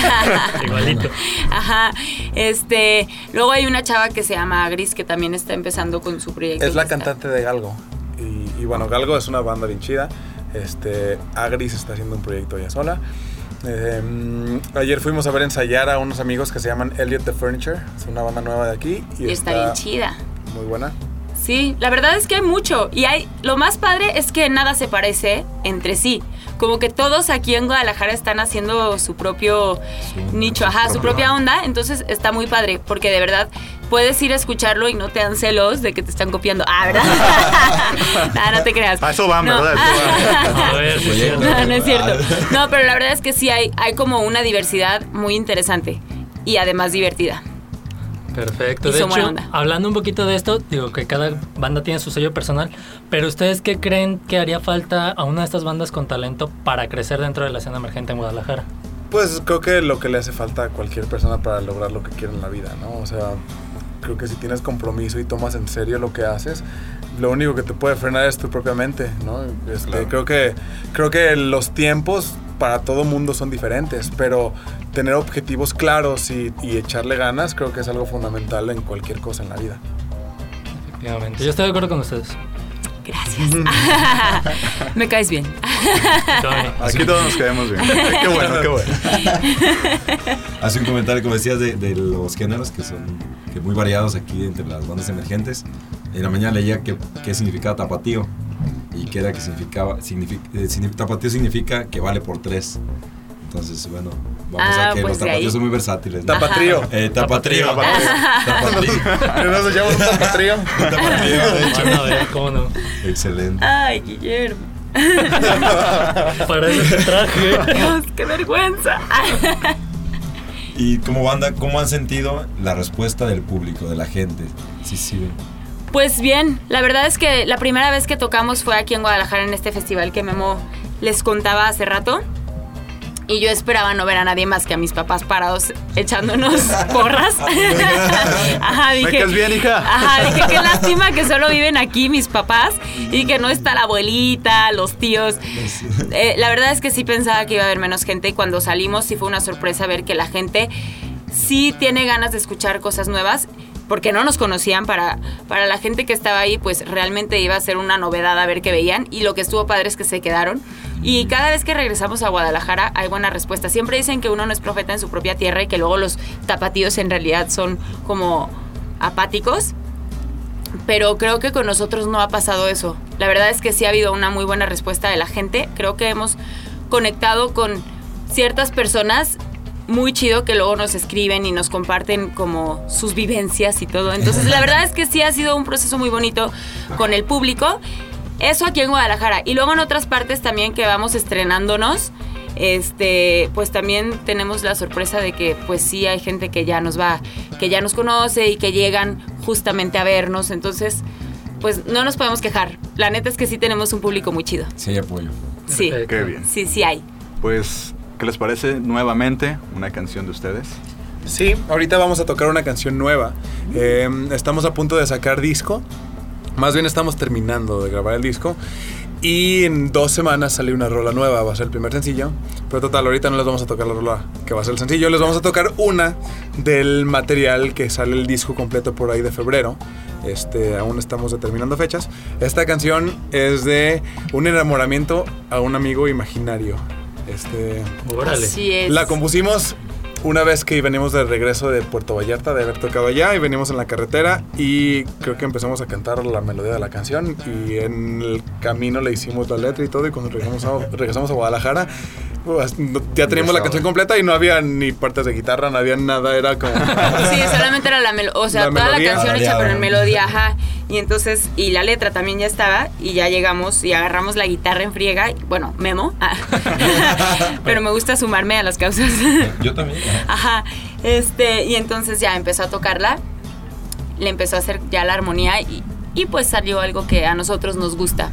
Igualito. Ajá. Este, luego hay una chava que se llama Gris que también está empezando con su proyecto. Es la que está- cantante de Galgo. Y, y bueno, Galgo es una banda bien chida. Este, Agris está haciendo un proyecto ella sola. Eh, mm, ayer fuimos a ver ensayar a unos amigos que se llaman Elliot the Furniture. Es una banda nueva de aquí. Y, Y está bien chida. Muy buena. Sí, la verdad es que hay mucho. Y hay. Lo más padre es que nada se parece entre sí. Como que todos aquí en Guadalajara están haciendo su propio nicho, ajá, su propia onda. Entonces está muy padre. Porque de verdad puedes ir a escucharlo y no te dan celos de que te están copiando. Ah, ¿verdad? Ah, no te creas. A eso van, No. ¿verdad? A eso van. A ver, sí, sí. No, no es cierto. No, pero la verdad es que sí hay, hay como una diversidad muy interesante y además divertida. Perfecto. Y De hecho, onda. hablando un poquito de esto, digo que cada banda tiene su sello personal, pero ¿ustedes qué creen que haría falta a una de estas bandas con talento para crecer dentro de la escena emergente en Guadalajara? Pues creo que lo que le hace falta a cualquier persona para lograr lo que quiere en la vida, ¿no? O sea, creo que si tienes compromiso y tomas en serio lo que haces, lo único que te puede frenar es tu propia mente, ¿no? Este, creo, que, creo que los tiempos para todo mundo son diferentes, pero tener objetivos claros y, y echarle ganas creo que es algo fundamental en cualquier cosa en la vida. Efectivamente. Yo estoy de acuerdo con ustedes. Gracias. Me caes bien. Aquí todos nos caemos bien. Qué bueno, qué bueno. Hace un comentario, como decías, de, de los géneros que son que muy variados aquí entre las bandas emergentes. En la mañana leía que, qué significaba tapatío y que era que significaba, signific- eh, significa que vale por tres. Entonces, bueno, vamos Ah, a que pues los ahí. tapatíos son muy versátiles. ¿no? Tapatrío. Eh, tapatrío. Tapatrío. Nos tapatrío. Tapatrío, de hecho. Ver, cómo no. Excelente. Ay, Guillermo. Para eso te traje. Dios, qué vergüenza. Y como banda, ¿cómo han sentido la respuesta del público, de la gente? Sí, sí. Pues bien, la verdad es que la primera vez que tocamos fue aquí en Guadalajara en este festival que Memo les contaba hace rato. Y yo esperaba no ver a nadie más que a mis papás parados echándonos porras. Ajá, ¿Me dije. bien, hija? Ajá, dije qué lástima que solo viven aquí mis papás y que no está la abuelita, los tíos. Eh, la verdad es que sí pensaba que iba a haber menos gente y cuando salimos sí fue una sorpresa ver que la gente sí tiene ganas de escuchar cosas nuevas porque no nos conocían para, para la gente que estaba ahí pues realmente iba a ser una novedad a ver qué veían y lo que estuvo padre es que se quedaron y cada vez que regresamos a Guadalajara hay buena respuesta siempre dicen que uno no es profeta en su propia tierra y que luego los tapatíos en realidad son como apáticos pero creo que con nosotros no ha pasado eso. La verdad es que sí ha habido una muy buena respuesta de la gente. Creo que hemos conectado con ciertas personas muy chido que luego nos escriben y nos comparten como sus vivencias y todo. Entonces, la verdad es que sí ha sido un proceso muy bonito con el público. Eso aquí en Guadalajara. Y luego en otras partes también que vamos estrenándonos. Este, pues también tenemos la sorpresa de que pues sí hay gente que ya nos va, que ya nos conoce y que llegan justamente a vernos. Entonces, pues no nos podemos quejar. La neta es que sí tenemos un público muy chido. Sí hay apoyo. Sí. Qué bien. Sí, sí hay. Pues, ¿qué les parece nuevamente una canción de ustedes? Sí, ahorita vamos a tocar una canción nueva. Eh, estamos a punto de sacar disco. Más bien estamos terminando de grabar el disco. Y en dos semanas sale una rola nueva, va a ser el primer sencillo. Pero total, ahorita no les vamos a tocar la rola que va a ser el sencillo. Les vamos a tocar una del material que sale el disco completo por ahí de febrero. Este, aún estamos determinando fechas. Esta canción es de un enamoramiento a un amigo imaginario. Este, Órale. Así es. la compusimos una vez que venimos de regreso de Puerto Vallarta, de haber tocado allá, y venimos en la carretera y creo que empezamos a cantar la melodía de la canción y en el camino le hicimos la letra y todo y cuando regresamos a, regresamos a Guadalajara ya teníamos la canción completa y no había ni partes de guitarra, no había nada, era como... Sí, solamente era la melodía, o sea, La toda melodía. la canción hecha pero en melodía, ajá. Y entonces, y la letra también ya estaba, y ya llegamos y agarramos la guitarra en friega, y, bueno, Memo, ah. pero me gusta sumarme a las causas. Yo también. Ajá, este, y entonces ya empezó a tocarla, le empezó a hacer ya la armonía, y, y pues salió algo que a nosotros nos gusta.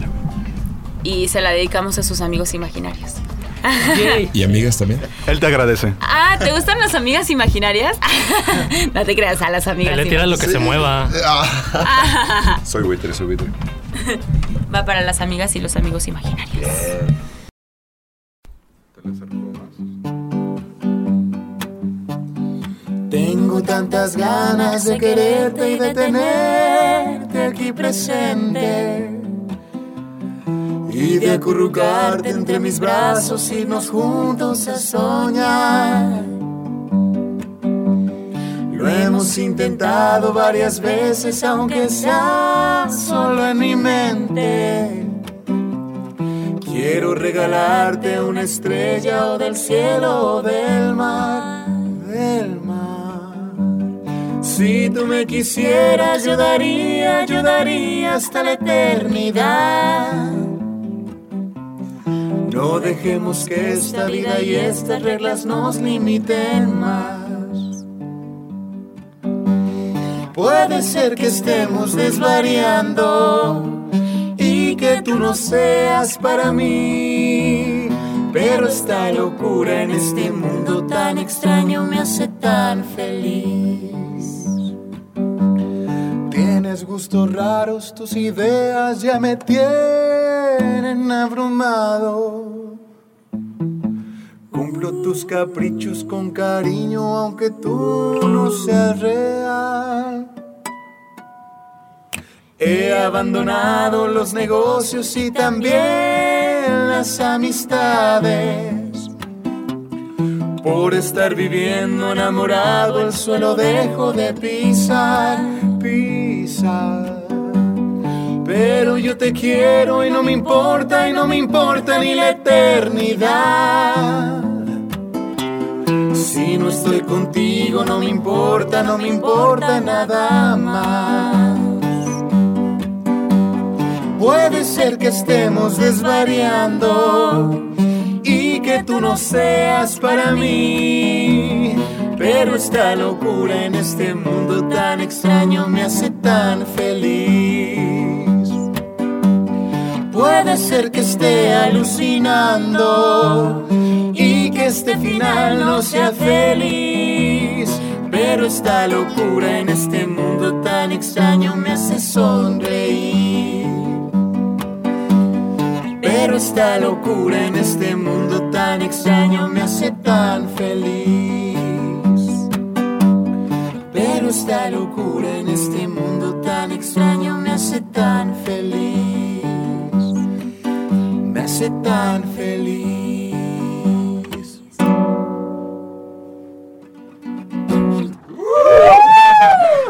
Y se la dedicamos a sus amigos imaginarios. Yay. ¿Y amigas también? Él te agradece. Ah, ¿te gustan las amigas imaginarias? no te creas a las amigas Le tira lo que se mueva. Soy buitre, soy buitre. Va para las amigas y los amigos imaginarios. Tengo tantas ganas de quererte y de tenerte aquí presente. Y de acurrucarte entre mis brazos, irnos juntos a soñar. Lo hemos intentado varias veces, aunque sea solo en mi mente. Quiero regalarte una estrella o del cielo o del mar, del mar. Si tú me quisieras, yo daría, yo daría hasta la eternidad. No dejemos que esta vida y estas reglas nos limiten más. Puede ser que estemos desvariando y que tú no seas para mí. Pero esta locura en este mundo tan extraño me hace tan feliz. Tienes gustos raros, tus ideas ya me tienen abrumado. Cumplo tus caprichos con cariño, aunque tú no seas real. He abandonado los negocios y también las amistades. Por estar viviendo enamorado el suelo dejo de pisar, pisar. Pero yo te quiero y no me importa y no me importa ni la eternidad. Si no estoy contigo no me importa, no me importa nada más. Puede ser que estemos desvariando y que tú no seas para mí. Pero esta locura en este mundo tan extraño me hace tan feliz. Puede ser que esté alucinando y que este final no sea feliz. Pero esta locura en este mundo tan extraño me hace sonreír. Pero esta locura en este mundo tan extraño me hace tan feliz. Esta locura en este mundo tan extraño me hace tan feliz. Me hace tan feliz.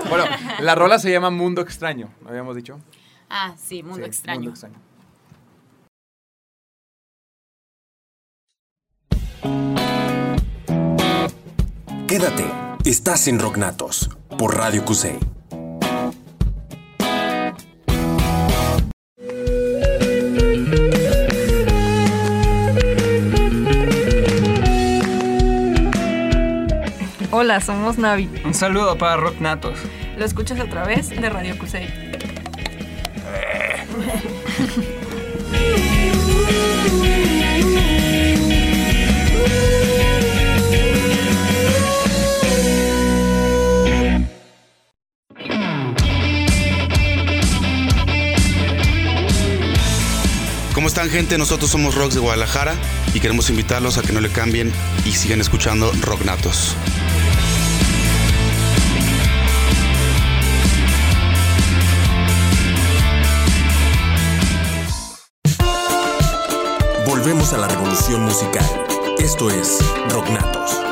Bueno, la rola se llama Mundo Extraño, ¿no habíamos dicho? Ah, sí, mundo Sí, extraño. Mundo Extraño. Quédate, estás en Rocknatos por Radio Cusey. Hola, somos Navi. Un saludo para Rock Natos. Lo escuchas a través de Radio Cusey. ¿Cómo están gente? Nosotros somos Rocks de Guadalajara y queremos invitarlos a que no le cambien y sigan escuchando Rock Natos. Volvemos a la revolución musical. Esto es Rocknatos.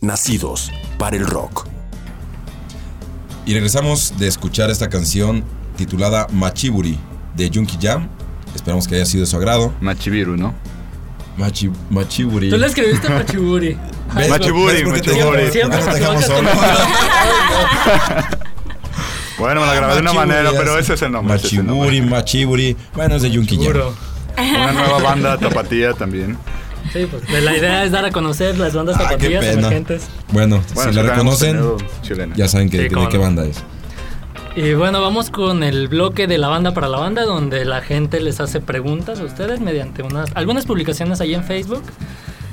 Nacidos para el rock. Y regresamos de escuchar esta canción titulada Machiburi de Junkie Jam. Esperamos que haya sido de su agrado. Machibiru, ¿no? Machi, Machiburi. Tú le escribiste Machiburi. ¿Ves? Machiburi, ¿Ves por qué te Machiburi. Siempre dejamos solo? Bueno, me la grabé de una manera, pero ese es el nombre. Machiburi, Machiburi. Bueno, es de Junkie Jam. Una nueva banda tapatía también. Sí, pues de la idea es dar a conocer las bandas Ah, zapatillas pena. emergentes. Bueno, Bueno, si la reconocen, ya saben que, Sí, de qué banda es. Y bueno, vamos con el bloque de la banda para la banda, donde la gente les hace preguntas a ustedes mediante unas algunas publicaciones ahí en Facebook.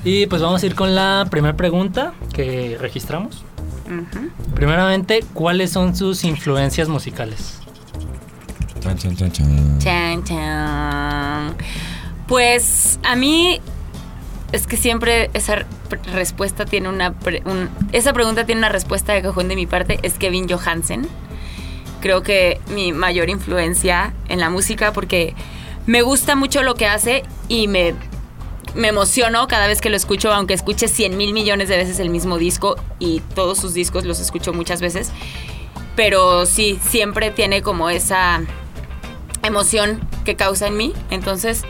Y pues vamos a ir con la primera pregunta que registramos. Ujú. Primeramente, ¿cuáles son sus influencias musicales? Chan, chan, chan, chan. Chan, chan. Pues a mí es que siempre esa respuesta tiene una esa pregunta tiene una respuesta de cajón de mi parte es Kevin Johansen. Creo que mi mayor influencia en la música porque me gusta mucho lo que hace y me me emociono cada vez que lo escucho, aunque escuche 100 mil millones de veces el mismo disco y todos sus discos los escucho muchas veces. Pero sí, siempre tiene como esa emoción que causa en mí. Entonces,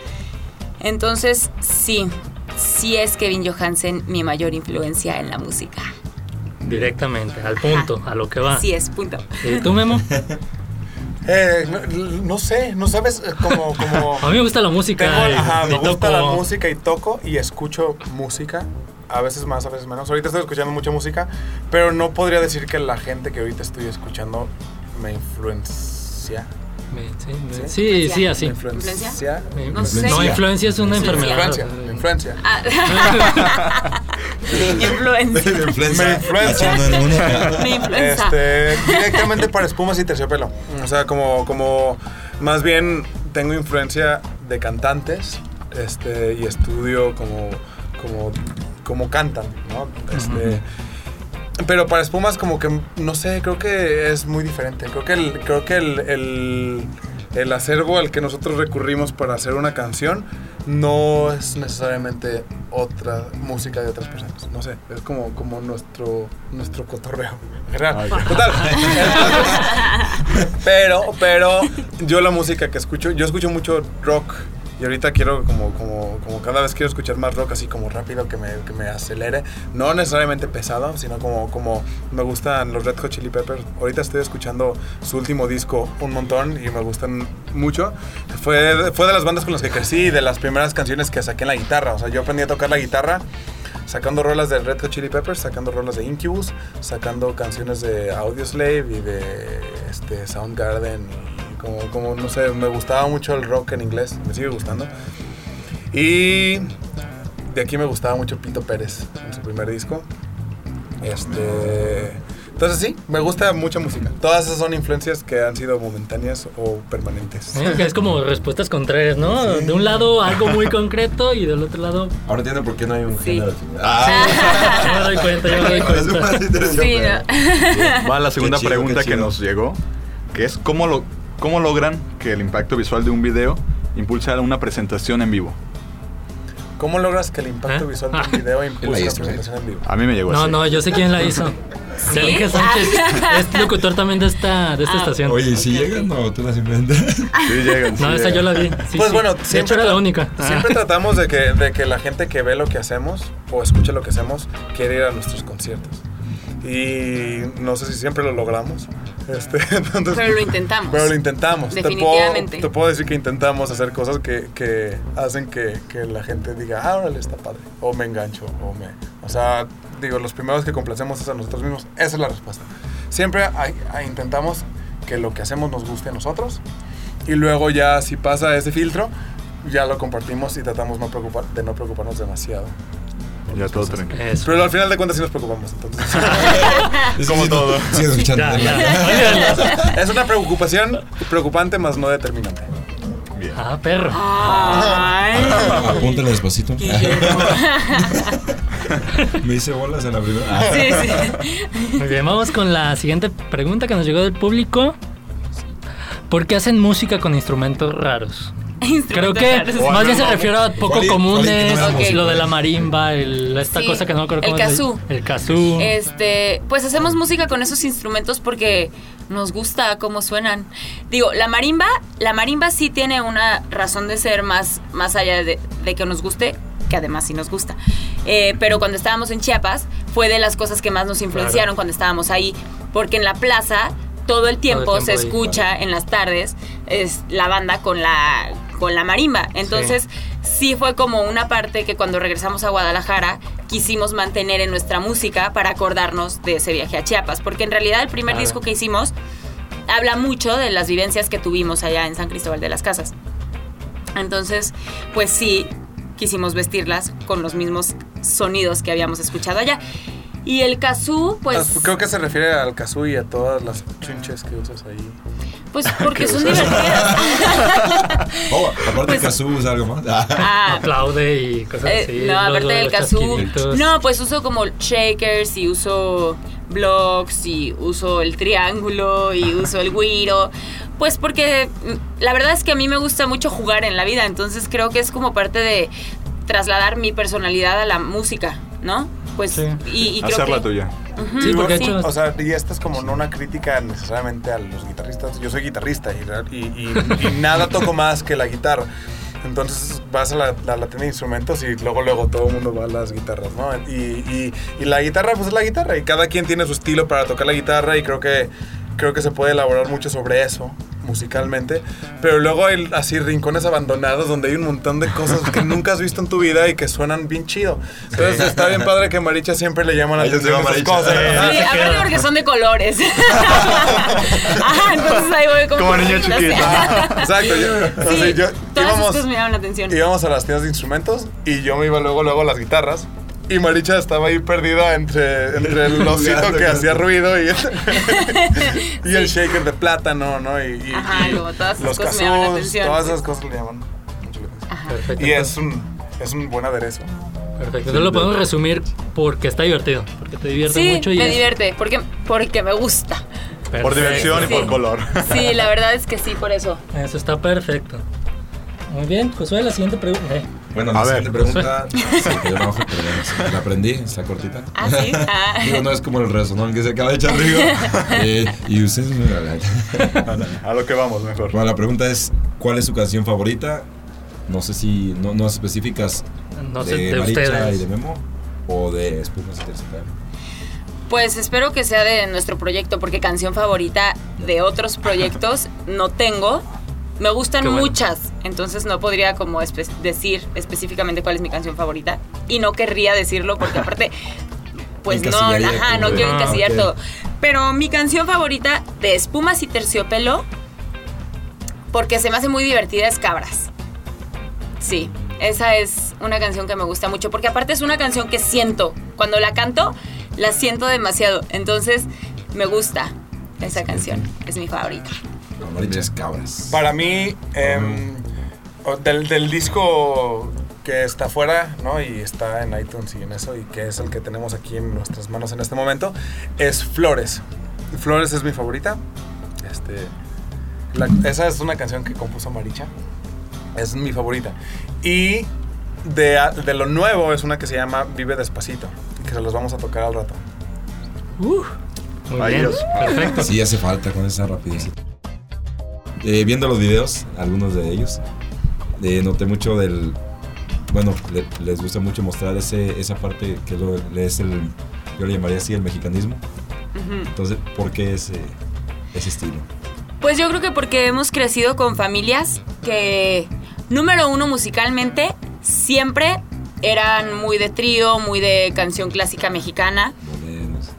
entonces sí, sí es Kevin Johansen mi mayor influencia en la música. Directamente, al punto, a lo que va. Sí es, punto. ¿Y tú, Memo? Eh, no, no sé, no sabes eh, como... como A mí me gusta la música. Tengo- y- ajá, y me gusta toco- la música y toco y escucho música. A veces más, a veces menos. Ahorita estoy escuchando mucha música, pero no podría decir que la gente que ahorita estoy escuchando me influencia. Me- sí, me- Sí, sí, así. ¿Me influencia? No sé. No, influencia es una enfermedad. Influencia, influencia. Ah. Influencia. Me influencia. Me influenza. Este, directamente para espumas y terciopelo. O sea, como, como más bien tengo influencia de cantantes este, y estudio como, como, como cantan, ¿no? Este, Pero para espumas como que, no sé, creo que es muy diferente. Creo que el, creo que el, el, el acervo al que nosotros recurrimos para hacer una canción no es necesariamente otra música de otras personas. No sé, es como, como nuestro, nuestro cotorreo. Total. Pero, pero yo la música que escucho, yo escucho mucho rock. Y ahorita quiero como, como, como cada vez quiero escuchar más rock así como rápido que me, que me acelere. No necesariamente pesado, sino como, como me gustan los Red Hot Chili Peppers. Ahorita estoy escuchando su último disco un montón y me gustan mucho. Fue, fue de las bandas con las que crecí de las primeras canciones que saqué en la guitarra. O sea, yo aprendí a tocar la guitarra sacando rolas de Red Hot Chili Peppers, sacando rolas de Incubus, sacando canciones de Audioslave y de este, Soundgarden. Y como, como, no sé, me gustaba mucho el rock en inglés, me sigue gustando. Y de aquí me gustaba mucho Pito Pérez en su primer disco. Este. Entonces sí, me gusta mucha música. Todas esas son influencias que han sido momentáneas o permanentes. Es como respuestas contrarias, ¿no? De un lado algo muy concreto y del otro lado. Ahora entiendo por qué no hay un Sí. género definido. Yo me doy cuenta, yo me doy cuenta. Sí, no. Va la segunda chido, pregunta que nos llegó, que es ¿cómo, lo, cómo logran que el impacto visual de un video impulse a una presentación en vivo. ¿Cómo logras que el impacto ¿Eh? visual de un video impulse la hizo, presentación en vivo? A mí me llegó No, así. no, yo sé quién la hizo. Sergio Sánchez es locutor también de esta, de esta Ah. estación. Oye, ¿y si llegan o tú las inventas? Sí llegan, sí no, esa yo la vi. Sí, pues sí. bueno, de hecho siempre, era la única. siempre Ah. tratamos de que, de que la gente que ve lo que hacemos o escucha lo que hacemos quiere ir a nuestros conciertos. Y no sé si siempre lo logramos. Este, entonces- Pero lo intentamos. Pero lo intentamos. Te puedo, Definitivamente. te puedo decir que intentamos hacer cosas que, que hacen que, que la gente diga, ah, órale, está padre. O me engancho, o me... O sea, digo, los primeros que complacemos es a nosotros mismos. Esa es la respuesta. Siempre hay- hay- intentamos que lo que hacemos nos guste a nosotros. Y luego ya si pasa ese filtro, ya lo compartimos y tratamos no preocupar, de no preocuparnos demasiado. Ya todo tranquilo. Pero al final de cuentas sí nos preocupamos. Entonces, como todo. Sigue escuchando. Ya, ya. Es una preocupación preocupante, más no determinante. Ah, perro. Apúntale despacito. Me hice bolas en la primera. Ah. Sí, sí. Muy bien, vamos con la siguiente pregunta que nos llegó del público. ¿Por qué hacen música con instrumentos raros? Creo que más bien se refiere a poco comunes, lo de la marimba, el- esta Sí, cosa que no me acuerdo el kazoo. El kazoo. Este, pues hacemos música con esos instrumentos porque nos gusta cómo suenan. Digo, la marimba, la marimba sí tiene una razón de ser más, más allá de, de que nos guste, que además sí nos gusta. Eh, pero cuando estábamos en Chiapas, fue de las cosas que más nos influenciaron Claro. cuando estábamos ahí, porque en la plaza todo el tiempo, tiempo se ahí, escucha en las tardes es la banda con la con la marimba. Entonces, sí fue como una parte que cuando regresamos a Guadalajara quisimos mantener en nuestra música para acordarnos de ese viaje a Chiapas, porque en realidad el primer Claro. disco que hicimos habla mucho de las vivencias que tuvimos allá en San Cristóbal de las Casas. Entonces, pues sí, quisimos vestirlas con los mismos sonidos que habíamos escuchado allá. Y el kazoo, pues, Ah, Creo que se refiere al kazoo y a todas las chinches que usas ahí. pues porque ¿Qué son divertidas. Oh, aparte de kazoo, ¿usa algo más? Ah, Aplaude y cosas Eh, así. no, aparte los del kazoo. No, pues uso como shakers y uso blocks y uso el triángulo y uso el guiro. Pues porque la verdad es que a mí me gusta mucho jugar en la vida, entonces creo que es como parte de trasladar mi personalidad a la música, ¿no? Pues y, y creo Hacerla que tuya. Sí, porque sí. O sea, y esta es como no una crítica necesariamente a los guitarristas. Yo soy guitarrista y, y- y- y nada toco más que la guitarra. Entonces vas a la, la tienda de instrumentos y luego luego todo el mundo va a las guitarras, ¿no? Y, y- y la guitarra pues es la guitarra y cada quien tiene su estilo para tocar la guitarra y creo que, creo que se puede elaborar mucho sobre eso musicalmente. Pero luego hay así rincones abandonados donde hay un montón de cosas que nunca has visto en tu vida y que suenan bien chido. Entonces está bien padre que Maricha siempre le llaman la atención llama esas Maricha. cosas. Sí, aparte porque son de colores. Ajá, entonces ahí voy como, Como niño chiquito. Exacto. Yo, o sea, Sí, yo- todas íbamos, cosas me llaman la atención. íbamos a las tiendas de instrumentos y yo me iba luego, luego a las guitarras. Y Maricha estaba ahí perdida entre, entre el osito que hacía ruido y, y el shaker de plátano, ¿no? Y, y- Ajá, y como todas esas los cosas me llaman la casos, atención. todas esas cosas le llaman mucho la atención. Perfecto. Y es un, es un buen aderezo. Perfecto. Entonces lo podemos resumir porque está divertido. Porque te divierte Sí, mucho y me es divierte, porque, porque me gusta. Por diversión y Sí. por color. Sí, la verdad es que sí, por eso. Eso está perfecto. Muy bien, Josué, la siguiente pregunta. Eh, Bueno, A la ver, siguiente pregunta. sí, yo no, pero la aprendí, está cortita. Ah, sí. Ah. Digo, no es como el resonón que se acaba de echar Rigo. Eh, y ustedes A lo que vamos, mejor. Bueno, la pregunta es: ¿cuál es su canción favorita? No sé si no, no específicas No de, sé, de Maricha ustedes. y de Memo o de Espumas y Terciopelo. Pues espero que sea de nuestro proyecto, porque canción favorita de otros proyectos no tengo. Me gustan Qué bueno. muchas, entonces no podría como espe- decir específicamente cuál es mi canción favorita. Y no querría decirlo porque aparte, pues no, ajá, no quiero Ah, encasillar todo. Pero mi canción favorita de Espumas y Terciopelo, porque se me hace muy divertida, es Cabras. Sí, esa es una canción que me gusta mucho, porque aparte es una canción que siento. Cuando la canto, la siento demasiado. Entonces, me gusta esa canción. Es mi favorita. Maricha es Cabras. Para mí, em, del, del disco que está afuera, ¿no? Y está en iTunes y en eso, y que es el que tenemos aquí en nuestras manos en este momento, es Flores. Flores es mi favorita. Este, la- esa es una canción que compuso Maricha. Es mi favorita. Y de, de lo nuevo es una que se llama Vive Despacito, que se los vamos a tocar al rato. Muy bien. Dios. Perfecto. Sí, hace falta con esa rapidez. Eh, viendo los videos, algunos de ellos, eh, noté mucho del. Bueno, le- les gusta mucho mostrar ese, esa parte que lo, es el. Yo le llamaría así el mexicanismo. Ujú. Entonces, ¿por qué ese, ese estilo? Pues yo creo que porque hemos crecido con familias que, número uno, musicalmente, siempre eran muy de trío, muy de canción clásica mexicana.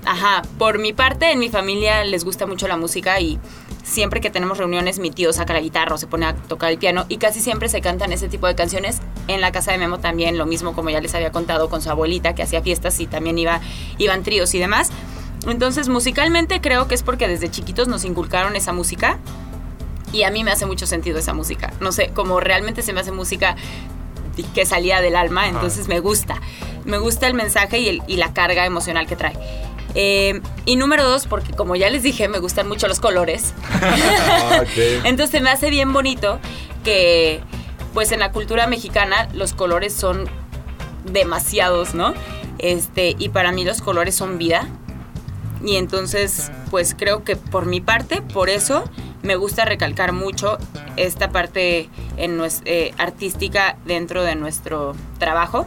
Ajá, por mi parte, en mi familia les gusta mucho la música y siempre que tenemos reuniones mi tío saca la guitarra o se pone a tocar el piano y casi siempre se cantan ese tipo de canciones. En la casa de Memo también lo mismo, como ya les había contado, con su abuelita que hacía fiestas y también iba, iban tríos y demás. Entonces, musicalmente creo que es porque desde chiquitos nos inculcaron esa música y a mí me hace mucho sentido esa música. No sé, como realmente se me hace música que salía del alma, entonces me gusta. Me gusta el mensaje y, el- y la carga emocional que trae. Eh, y número dos, porque como ya les dije, me gustan mucho los colores. Ah. Entonces me hace bien bonito que pues en la cultura mexicana los colores son demasiados, ¿no? Este, y para mí los colores son vida. Y entonces, pues creo que por mi parte, por eso me gusta recalcar mucho esta parte en nues- eh, artística dentro de nuestro trabajo.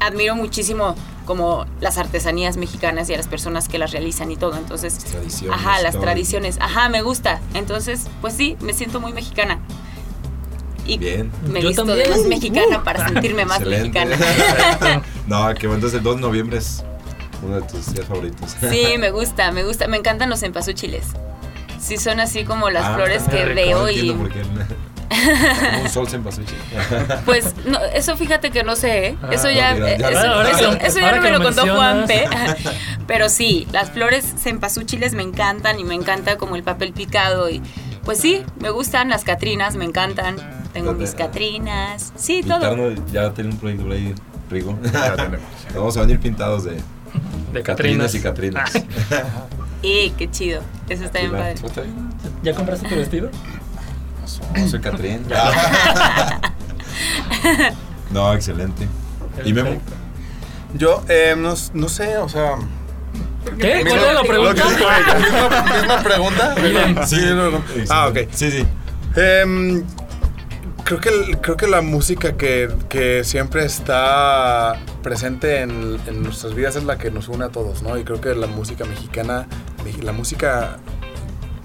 Admiro muchísimo como las artesanías mexicanas y a las personas que las realizan y todo. Entonces, tradiciones, ajá, las todo. tradiciones. Ajá, me gusta. Entonces, pues sí, me siento muy mexicana. Y Bien. me he Yo visto también. de más mexicana para sentirme más Excelente. mexicana. no, que bueno, entonces el 2 de noviembre es uno de tus días favoritos. Sí, me gusta, me gusta. Me encantan los cempasúchiles. Sí, son así como las Ah, flores que veo y... entiendo por qué. Como un sol pasó Pues no, eso fíjate que no sé, ¿eh? Ah, eso ya, mira, ya eso, ya no me lo lo contó mencionas. Juanpe. Pero sí, las flores cempasúchiles me encantan y me encanta como el papel picado y pues sí, me gustan las catrinas, me encantan. Tengo mis catrinas, sí, todo. Ya tiene un proyecto por ahí, tenemos. Vamos a venir pintados de, De Catrinas Catrinas. y Catrinas. Y qué chido, eso está bien padre. ¿Ya compraste tu vestido? No, soy Catrín. No, excelente. ¿Y Memo? Yo, eh, no, no sé, o sea. ¿Qué? ¿Cuál era la pregunta? misma, misma pregunta. Sí, no, no. Ah, ok. Sí, sí. Em, creo, que, el- creo que la música que, que siempre está presente en, en nuestras vidas es la que nos une a todos, ¿no? Y creo que la música mexicana, la música,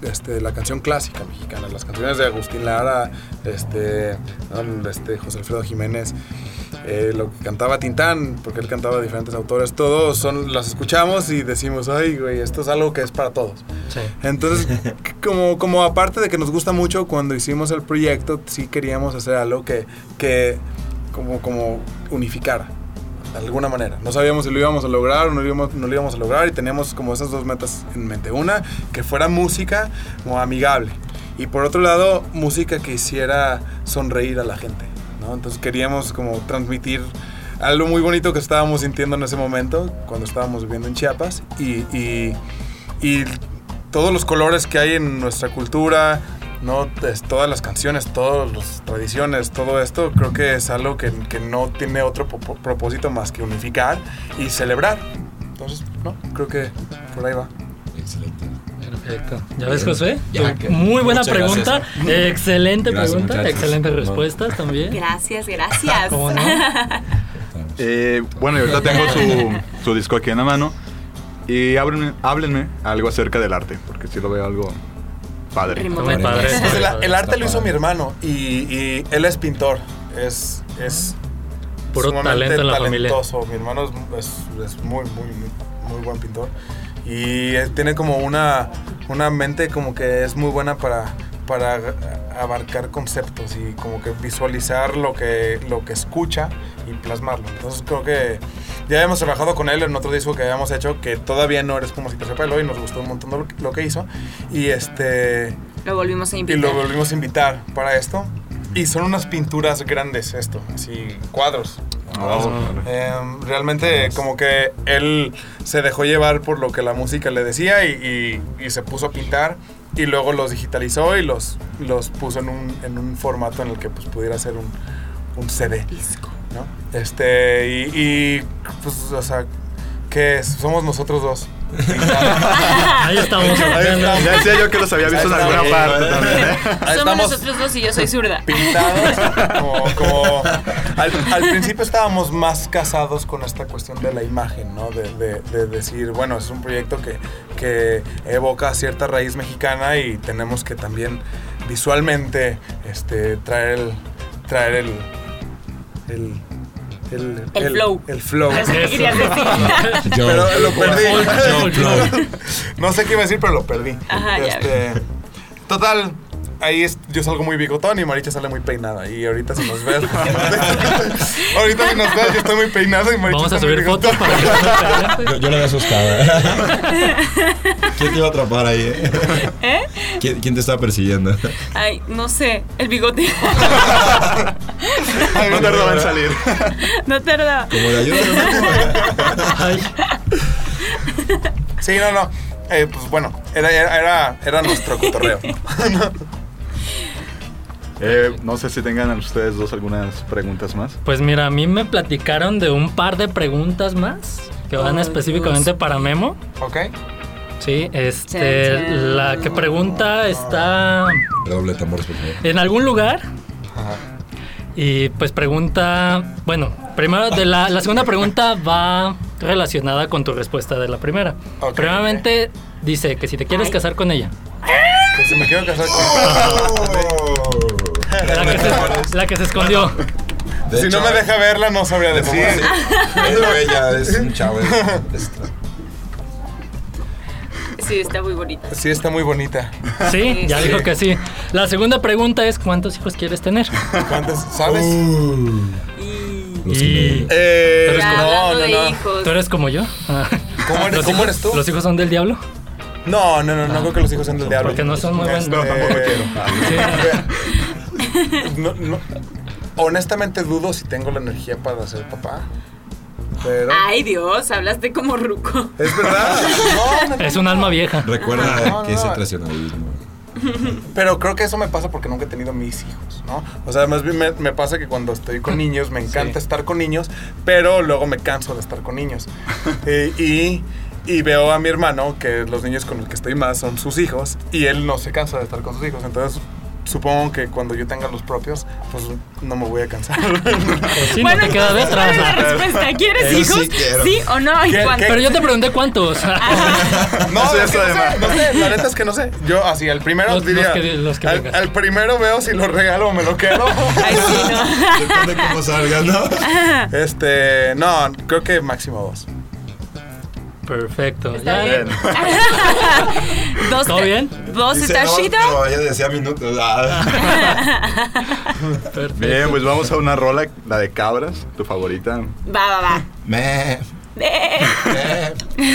este, la canción clásica mexicana, las canciones de Agustín Lara, este, este José Alfredo Jiménez, eh, lo que cantaba Tintán, porque él cantaba diferentes autores, todos son, las escuchamos y decimos, ay, güey, esto es algo que es para todos. Sí. Entonces, como, como aparte de que nos gusta mucho, cuando hicimos el proyecto, sí queríamos hacer algo que, que como, como unificara, de alguna manera. No sabíamos si lo íbamos a lograr o no lo íbamos, no lo íbamos a lograr y teníamos como esas dos metas en mente. Una, que fuera música como amigable. Y por otro lado, música que hiciera sonreír a la gente. ¿no? Entonces queríamos como transmitir algo muy bonito que estábamos sintiendo en ese momento, cuando estábamos viviendo en Chiapas. Y, y, y todos los colores que hay en nuestra cultura, ¿no? Es- todas las canciones, todas las tradiciones, todo esto, creo que es algo que, que no tiene otro propósito más que unificar y celebrar. Entonces, no, creo que por ahí va. Excelente. Perfecto. ¿Ya ves, José? Ya, Muy buena pregunta. gracias. Excelente Gracias, pregunta. muchachos. Excelentes No. respuestas también. Gracias, gracias. ¿Cómo no? Eh, bueno, y ahorita tengo su, su disco aquí en la mano. Y háblenme, háblenme algo acerca del arte, porque sí lo veo algo padre. Padre. Pues el, el arte lo hizo mi hermano y, y él es pintor. Es, es Puro sumamente talento en la familia. talentoso. Mi hermano es, es- es muy, muy, muy, muy buen pintor. Y tiene como una, una mente como que es muy buena para, para abarcar conceptos y como que visualizar lo que, lo que escucha y plasmarlo. Entonces creo que ya hemos trabajado con él en otro disco que habíamos hecho que todavía no eres como si te sepa y nos gustó un montón lo, lo que hizo. Y este... Lo volvimos a Y invitar. lo volvimos a invitar para esto. Y son unas pinturas grandes esto, así cuadros. Oh, Eh, realmente como que él se dejó llevar por lo que la música le decía y, y- y se puso a pintar y luego los digitalizó y los, los puso en un, en un formato en el que pues, pudiera ser un, un CD. Disco. ¿no? Este, y, y, pues, o sea, que somos nosotros dos. Ahí estamos. Ahí estamos. Ya decía yo que los había visto en alguna parte también, ¿eh? Somos estamos nosotros dos y yo soy zurda. pintados. Como, como- al, al principio estábamos más casados con esta cuestión de la imagen, ¿no? De, de- de decir, bueno, es un proyecto que, que evoca cierta raíz mexicana y tenemos que también visualmente este, traer el. traer el. el el, El flow. El flow. Eso que querías decir. Pero lo perdí. Yo, yo. No sé qué iba a decir, pero lo perdí. Ajá, ya Este, total, ahí es- yo salgo muy bigotón y Maricha sale muy peinada. Y ahorita si nos ves. ahorita si nos ves, yo estoy muy peinado y Maricha Vamos a subir fotos para que Yo, yo la había asustado. ¿Quién te iba a atrapar ahí? eh? ¿Eh? ¿Quién, quién te estaba persiguiendo? Ay, no sé, el bigote. No tardaba en salir. no tarda. Como de ayuda. Ay, Sí, no, no. Eh, pues bueno, era, era, era, era nuestro cotorreo. Eh, no sé si tengan ustedes dos algunas preguntas más. Pues mira, a mí me platicaron de un par de preguntas más que van específicamente para Memo. Ok. Sí, este, la que pregunta está Doble tambores, por favor. en algún lugar. Y pues pregunta, bueno, primero de la, la segunda pregunta va relacionada con tu respuesta de la primera. Ok, Primeramente dice que si te quieres casar con ella. Que si me quiero casar con. La que se, la que se escondió. De si hecho, no me deja verla, no sabría decir. Sí, es bella, es un chavo. es- Sí, está muy bonita. Sí, está muy bonita. Sí, ya dijo que sí. La segunda pregunta es ¿cuántos hijos quieres tener? ¿Cuántos? ¿Sabes? Y Eh, ¿Tú eres como- no, no, no. hijos. ¿Tú eres como yo? Ah. ¿Cómo eres, ¿Los cómo hijos- eres tú? ¿Los hijos son del diablo? No, no, no, no creo que los hijos sean del diablo. Porque no son muy buenos. Este, No, tampoco no, no, honestamente dudo si tengo la energía para ser papá. Pero. Ay, Dios, hablaste como ruco. Es verdad. No, no, Es un alma vieja. Recuerda No, que es no. el traicionalismo. Pero creo que eso me pasa porque nunca he tenido mis hijos, ¿no? O sea, más bien me, me pasa que cuando estoy con niños me encanta Sí. estar con niños, pero luego me canso de estar con niños. Eh, y, y veo a mi hermano que los niños con los que estoy más son sus hijos y él no se cansa de estar con sus hijos. Entonces, supongo que cuando yo tenga los propios, pues no me voy a cansar. Pues sí, bueno, no te. ¿Quieres hijos? sí quiero. ¿Sí o no? ¿Y ¿Qué-? Pero yo te pregunté cuántos. No, Eso ya es que no, sé, no sé, la neta es que no sé. Yo así, al primero Los- los diría, que- los que al, vengan. al primero veo si lo regalo o me lo quedo. Ay, sí, no. Depende cómo salga, ¿no? Este, no, creo que máximo dos. Perfecto. Está Ya. bien. ¿Dos ¿Todo bien? ¿Dos Dice está dos, chido? pero ella decía minutos. Ah. Perfecto. Bien, pues vamos a una rola, la de Cabras, tu favorita. Va, va, va. Me, Eh. me.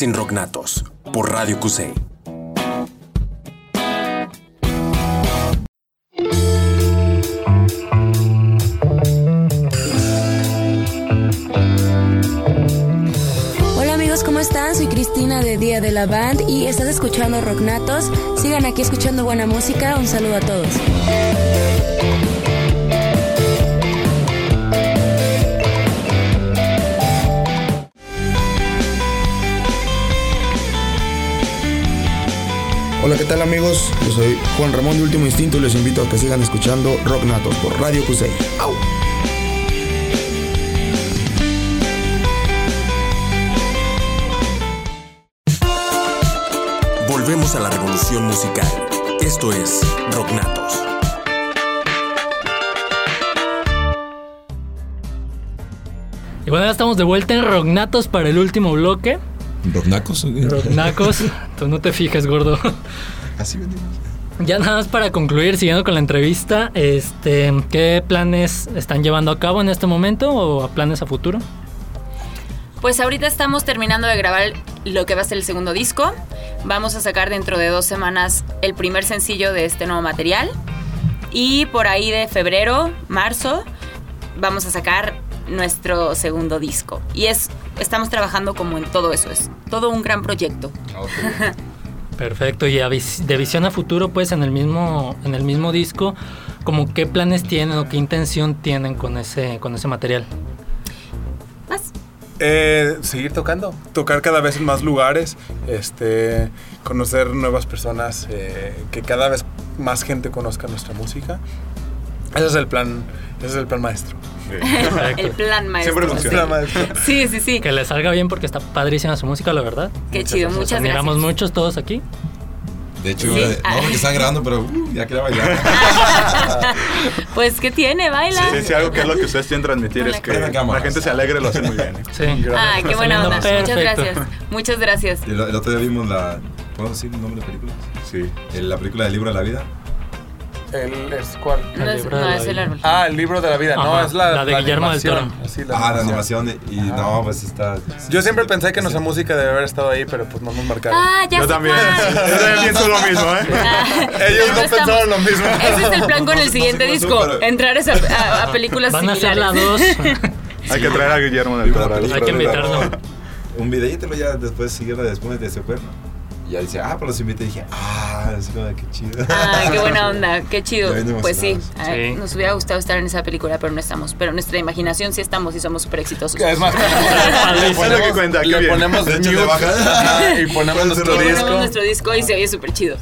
Sin Rognatos por Radio QC. Hola amigos, ¿Cómo están? Soy Cristina de Día de la Band y estás escuchando Rocknatos. Sigan aquí escuchando buena música. Un saludo a todos. Hola, ¿qué tal amigos? Yo soy Juan Ramón de Último Instinto y les invito a que sigan escuchando Rock Natos por Radio Cusey. ¡Au! Volvemos a la revolución musical. Esto es Rocknatos. Y bueno, ya estamos de vuelta en Rocknatos para el último bloque. ¿Rocknacos? Rocknacos, tú no te fijes, gordo. Así venimos. Ya nada más para concluir, siguiendo con la entrevista, este, ¿qué planes están llevando a cabo en este momento o a planes a futuro? Pues ahorita estamos terminando de grabar lo que va a ser el segundo disco. Vamos a sacar dentro de dos semanas el primer sencillo de este nuevo material. Y por ahí de febrero, marzo, vamos a sacar nuestro segundo disco. Y es, estamos trabajando como en todo eso, es todo un gran proyecto. Perfecto, y a vis- de visión a futuro, pues en el mismo, en el mismo disco, como qué planes tienen o qué intención tienen con ese, con ese material. Eh, seguir tocando, tocar cada vez en más lugares, este, conocer nuevas personas, eh, que cada vez más gente conozca nuestra música. Ese es el plan, ese es el plan maestro. el plan maestro. Siempre funciona. sí. Plan maestro. Sí, sí, sí. Que le salga bien porque está padrísima su música, la verdad. Qué chido, Los muchas gracias. muchos todos aquí. De hecho, Sí. eh, no porque están grabando, pero uh, ya quería bailar. Pues, ¿qué tiene? Baila. Sí, sí, algo que es lo que ustedes quieren transmitir es que la gente se alegre, lo hace muy bien. ¿eh? Sí. Ah, qué buena onda. Muchas gracias. Muchas gracias. El, el otro día vimos la. ¿Puedo decir el nombre de película? Sí. la película del libro de la vida. El, es, ¿Cuál? No es- libro de no, la es el árbol. Ah, el libro de la vida. no, es la, la de Guillermo del animación. Toro. Así, Ah, la animación. de- y no, pues está. Yo siempre pensé que nuestra música debe haber estado ahí, pero pues no nos marcaron. Ah, ya Yo sé también. Yo también pienso lo mismo, ¿eh? Ellos no, estamos. pensaron lo mismo. Ese es el plan con el siguiente disco. Entrar a, esa- a- a películas Van a hacer la similares. Hay que traer a Guillermo del Toro. Hay que invitarlo. Un videíto ya después siguieron después de ese cuerno. Y ya dice, ah, pues los invité. Y dije, ah, así como de qué chido. Ay, qué buena onda, qué chido. Pues sí, Sí. nos hubiera gustado estar en esa película, pero no estamos. Pero en nuestra imaginación sí estamos y somos súper exitosos. Es más, le ponemos, le ponemos De hecho, y ponemos nuestro Y ponemos disco. nuestro disco y se oye súper chido.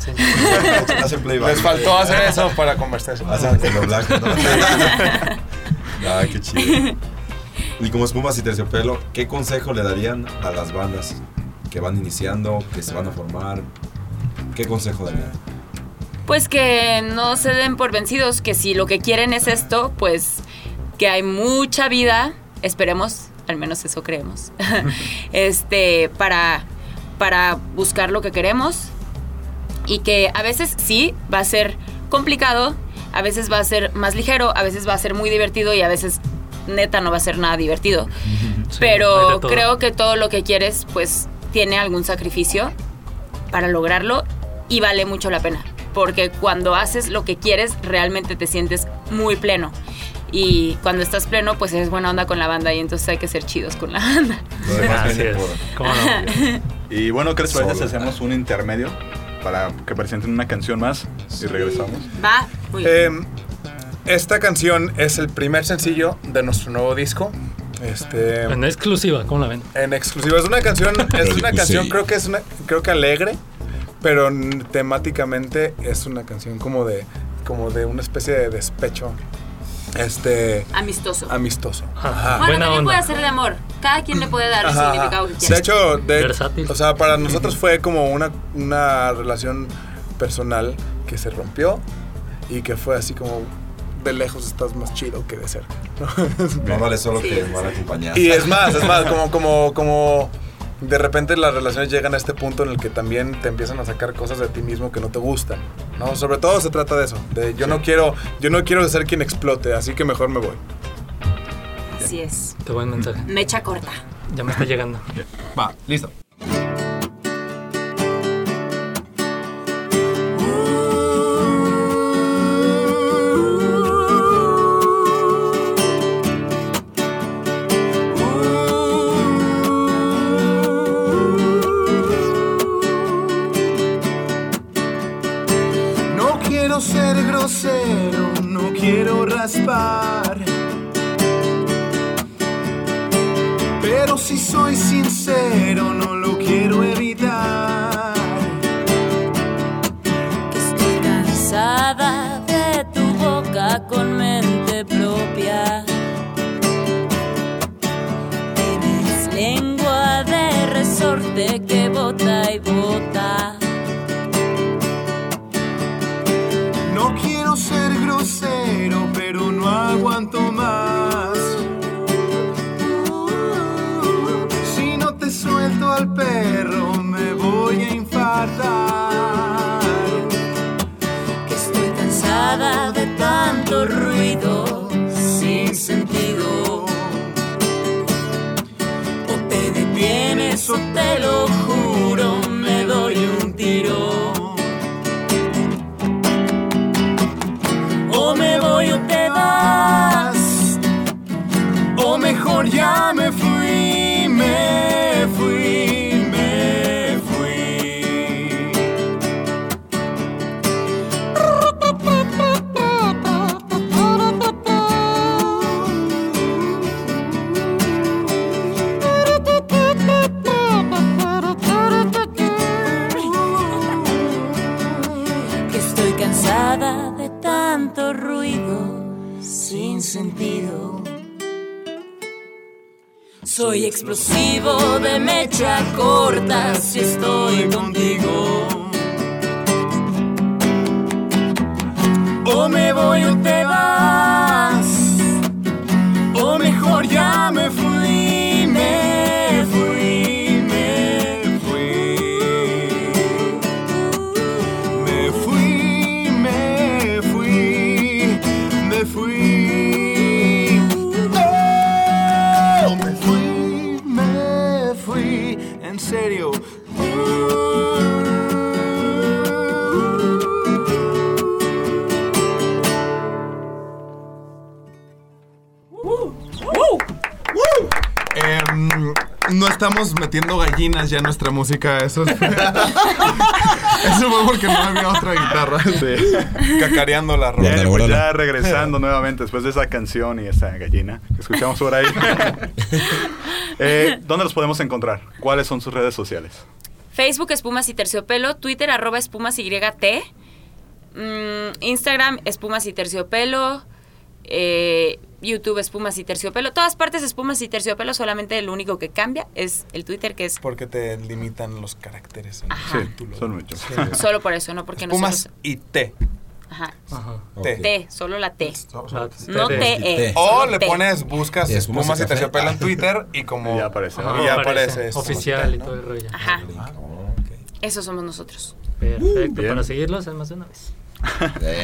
Hacen playback. Les faltó hacer eso para conversar. Hacen blanco, ¿no? ah, qué chido. Y como espumas y terciopelo, ¿qué consejo le darían a las bandas que van iniciando, que se van a formar? ¿Qué consejo darían? Pues que no se den por vencidos, que si lo que quieren es esto, pues que hay mucha vida, esperemos, al menos eso creemos, este, para, para buscar lo que queremos y que a veces sí va a ser complicado, a veces va a ser más ligero, a veces va a ser muy divertido y a veces neta no va a ser nada divertido. Pero creo que todo lo que quieres pues tiene algún sacrificio para lograrlo y vale mucho la pena. Porque cuando haces lo que quieres, realmente te sientes muy pleno. Y cuando estás pleno, pues eres buena onda con la banda y entonces hay que ser chidos con la banda. Así es. ¿Cómo no? Y bueno, ¿qué les parece si hacemos un intermedio para que presenten una canción más y regresamos? Va, muy bien. Eh, esta canción es el primer sencillo de nuestro nuevo disco. Este, En exclusiva, ¿cómo la ven? en exclusiva. Es una canción, es una Cusey. canción, creo que es una, creo que alegre, pero temáticamente es una canción como de, como de una especie de despecho, este, Amistoso. amistoso. Ah, bueno, también puede ser de amor. Cada quien le puede dar el Ajá, significado que ajá. quiera. De hecho, de, o sea, para nosotros fue como una, una relación personal que se rompió y que fue así como de lejos estás más chido que de cerca. ¿no? No vale solo que van acompañados. Y es más, es más, como, como, como de repente las relaciones llegan a este punto en el que también te empiezan a sacar cosas de ti mismo que no te gustan. ¿no? Sobre todo se trata de eso. De yo no quiero, yo no quiero ser quien explote, así que mejor me voy. Así es. Te buen mensaje. Mecha corta. Ya me está llegando. Va, listo. Mecha corta si estoy ya nuestra música. Eso, es- Eso fue porque no había otra guitarra. Cacareando la. Bien, pues ya regresando nuevamente después de esa canción y esa gallina que escuchamos por ahí. Eh, ¿Dónde los podemos encontrar? ¿Cuáles son sus redes sociales? Facebook Espumas y Terciopelo, Twitter arroba Espumas YT, mm, Instagram Espumas y Terciopelo, eh, YouTube Espumas y Terciopelo, todas partes Espumas y Terciopelo, solamente el único que cambia es el Twitter que es Porque te limitan los caracteres. en el Ajá. título. son muchos. solo por eso, no porque Espumas nosotros... y T. Ajá. T. T, solo la T. No T. T, E. O le pones, buscas espumas espumas y terciopelo en Twitter y como. Y ya aparece. Y ya aparece. Oficial y todo el rollo. Ajá. Esos somos nosotros. Perfecto, para seguirlos es más de una vez.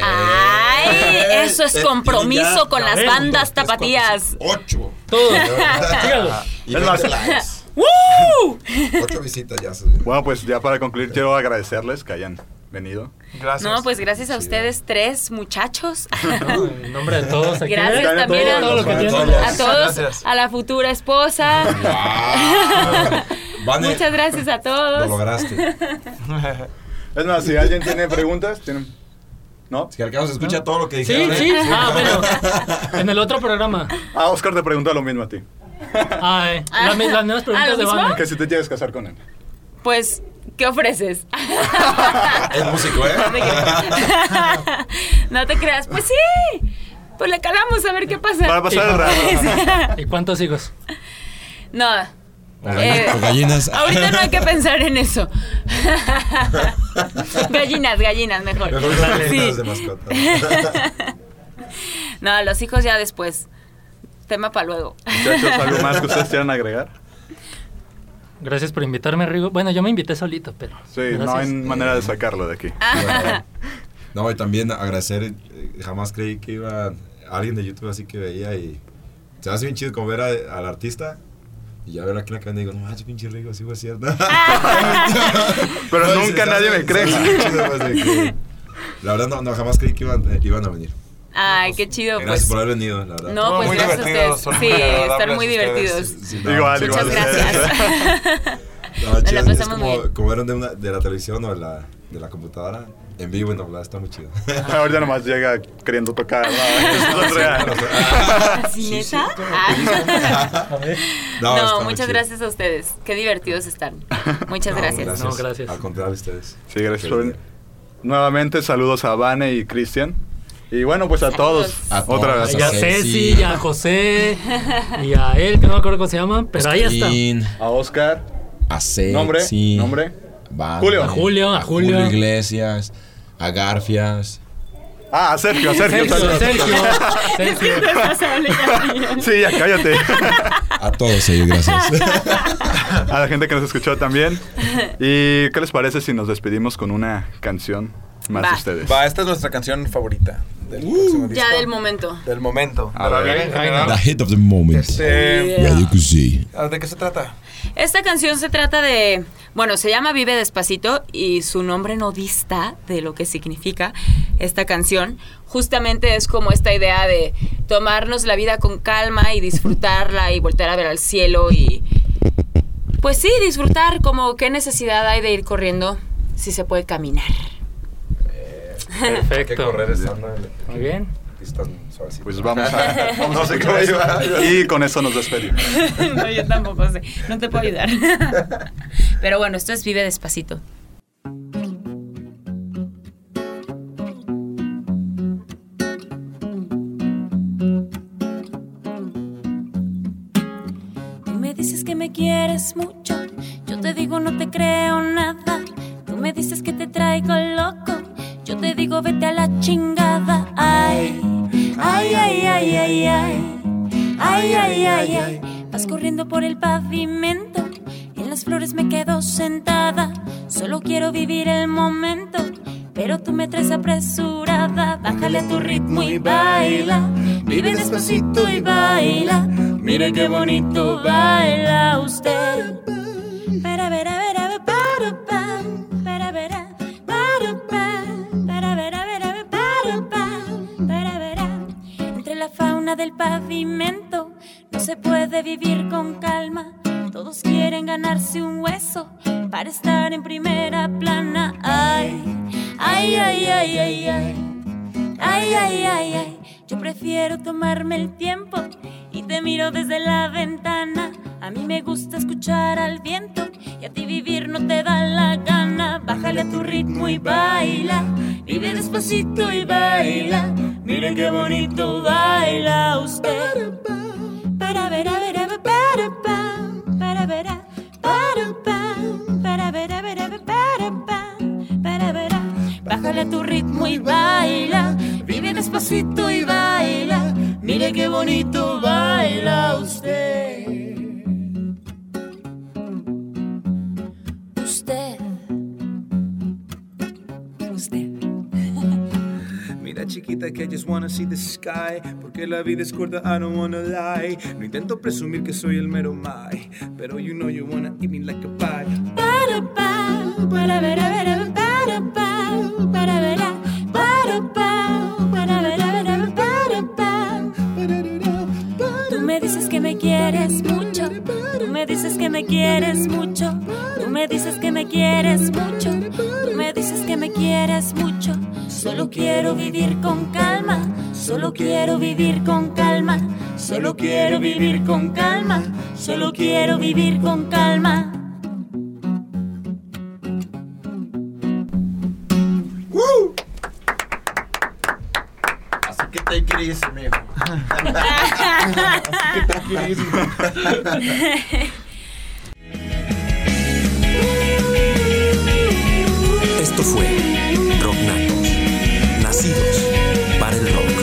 Ay, eso es Eh, compromiso ya, con las bandas tapatías. Ocho. Todos. Síganlo. Y Es 20 más- likes. ¡Woo! Ocho visitas ya. se- Bueno, pues ya para concluir quiero agradecerles que hayan venido. Gracias. No, pues gracias a ustedes tres muchachos. No, en nombre de todos aquí. Gracias también a, todo lo todos. a todos, Gracias. a la futura esposa. Muchas gracias a Lo todos. lograste. Es más, si alguien tiene preguntas, tienen... ¿No? Si al cabo se escucha todo lo que Sí, dijeron. ¿eh? sí. Ah, bueno. En el otro programa. Ah, Oscar te pregunta lo mismo a ti. Ah, eh, la mi- las mismas Ah, preguntas ¿lo de? Vane. Que si te quieres casar con él. Pues, ¿qué ofreces? Es músico, ¿eh? No te creas. No te creas. Pues sí. Pues le calamos a ver qué pasa. Para pasar el rato. ¿Y cuántos hijos? No. O Eh, gallinas- o gallinas. Ahorita no hay que pensar en eso. gallinas, gallinas, mejor. Mejor gallinas Sí. de mascota. No, los hijos ya después. Tema para luego. Muchachos, ¿algo más que ustedes quieran agregar? Gracias por invitarme, Rigo. Bueno, yo me invité solito, pero. Sí, no hay manera de sacarlo de aquí. No, y también agradecer, eh, jamás creí que iba alguien de YouTube así que veía y se hace bien chido como ver a- al artista y ya ver aquí la cadena y digo, no manches, pinche Rigo, sí fue cierto. Pero No, nunca nadie me cree. pues, la verdad, no, no, jamás creí que iban, eh, iban a venir. Ay, qué chido, Gracias pues. por haber venido, la verdad. No, pues muy gracias a divertidos, ustedes. Sí, están muy divertidos. Sí, no, Igual, muchas igual. Muchas gracias. No, Nos la chido, es como, bien. como ver de, una, de la televisión o de la, de la computadora. En vivo en doblada, está muy chido. Ahorita nomás llega queriendo tocar. No, es. No, muchas chido. gracias a ustedes. Qué divertidos están. Muchas No, gracias. No, gracias. Al contrario, ustedes. Sí, gracias por. Nuevamente saludos a Vane y Cristian. Y bueno, pues a todos. A Otra todos, vez. Y a Ceci, y a José, y a él, que no me acuerdo cómo se llama, pero ahí está. A Oscar. A Ceci. Nombre, nombre. Va- Julio. A Julio, a Julio. Iglesias. A Garfias. Ah, a Sergio, a Sergio. Sergio, Sergio. Sergio. Sí, ya cállate. A todos ellos, gracias. A la gente que nos escuchó también. ¿Y qué les parece si nos despedimos con una canción más Va. de ustedes? Va, esta es nuestra canción favorita. Del próximo Ya del momento. Del momento. A ver. en general. The hit of the moment. Este- Radio Cusey. Ah, ¿De qué se trata? Esta canción se trata de, bueno, se llama Vive Despacito y su nombre no dista de lo que significa esta canción. Justamente es como esta idea de tomarnos la vida con calma y disfrutarla y voltear a ver al cielo y, pues sí, disfrutar como qué necesidad hay de ir corriendo si se puede caminar. Perfecto. Hay que correr estando en Muy bien. Pues vamos a. Vamos con eso. Y con eso nos despedimos. no, yo tampoco sé, no te puedo ayudar. Pero bueno, esto es Vive Despacito. Tú me dices que me quieres mucho, yo te digo no te creo nada. Tú me dices que te traigo loco, yo te digo vete a la chingada. Ay, Ay, ay, ay, ay, ay. Ay, ay, ay, ay. Vas corriendo por el pavimento. En las flores me quedo sentada. Solo quiero vivir el momento. Pero tú me traes apresurada. Bájale a tu ritmo y baila. Vive despacito y baila. Mira qué bonito baila usted. Del pavimento no se puede vivir con calma. Todos quieren ganarse un hueso para estar en primera plana. Ay, ay, ay, ay, ay, ay. Ay, ay, ay, ay. Yo prefiero tomarme el tiempo y te miro desde la ventana. A mí me gusta escuchar al viento y a ti vivir no te da la gana. Bájale a tu ritmo y baila. Vive despacito y baila. Miren qué bonito baila usted. Para ver, a ver, para, pam, para ver, para, pam, para ver, a ver, para, para ver, Bájale tu ritmo y baila, vive despacito y baila, mire qué bonito baila. Usted. Usted. Chiquita que just wanna see the sky Porque la vida es corta, I don't wanna lie No intento presumir que soy el mero mai Pero you know you wanna eat me like a pie Para. Tú me dices que me quieres tú me dices que me quieres mucho, tú me dices que me quieres mucho, tú me dices que me quieres mucho. Solo quiero vivir con calma, solo quiero vivir con calma, solo quiero vivir con calma, solo quiero vivir con calma. Así que take esto fue Rock nacidos para el rock.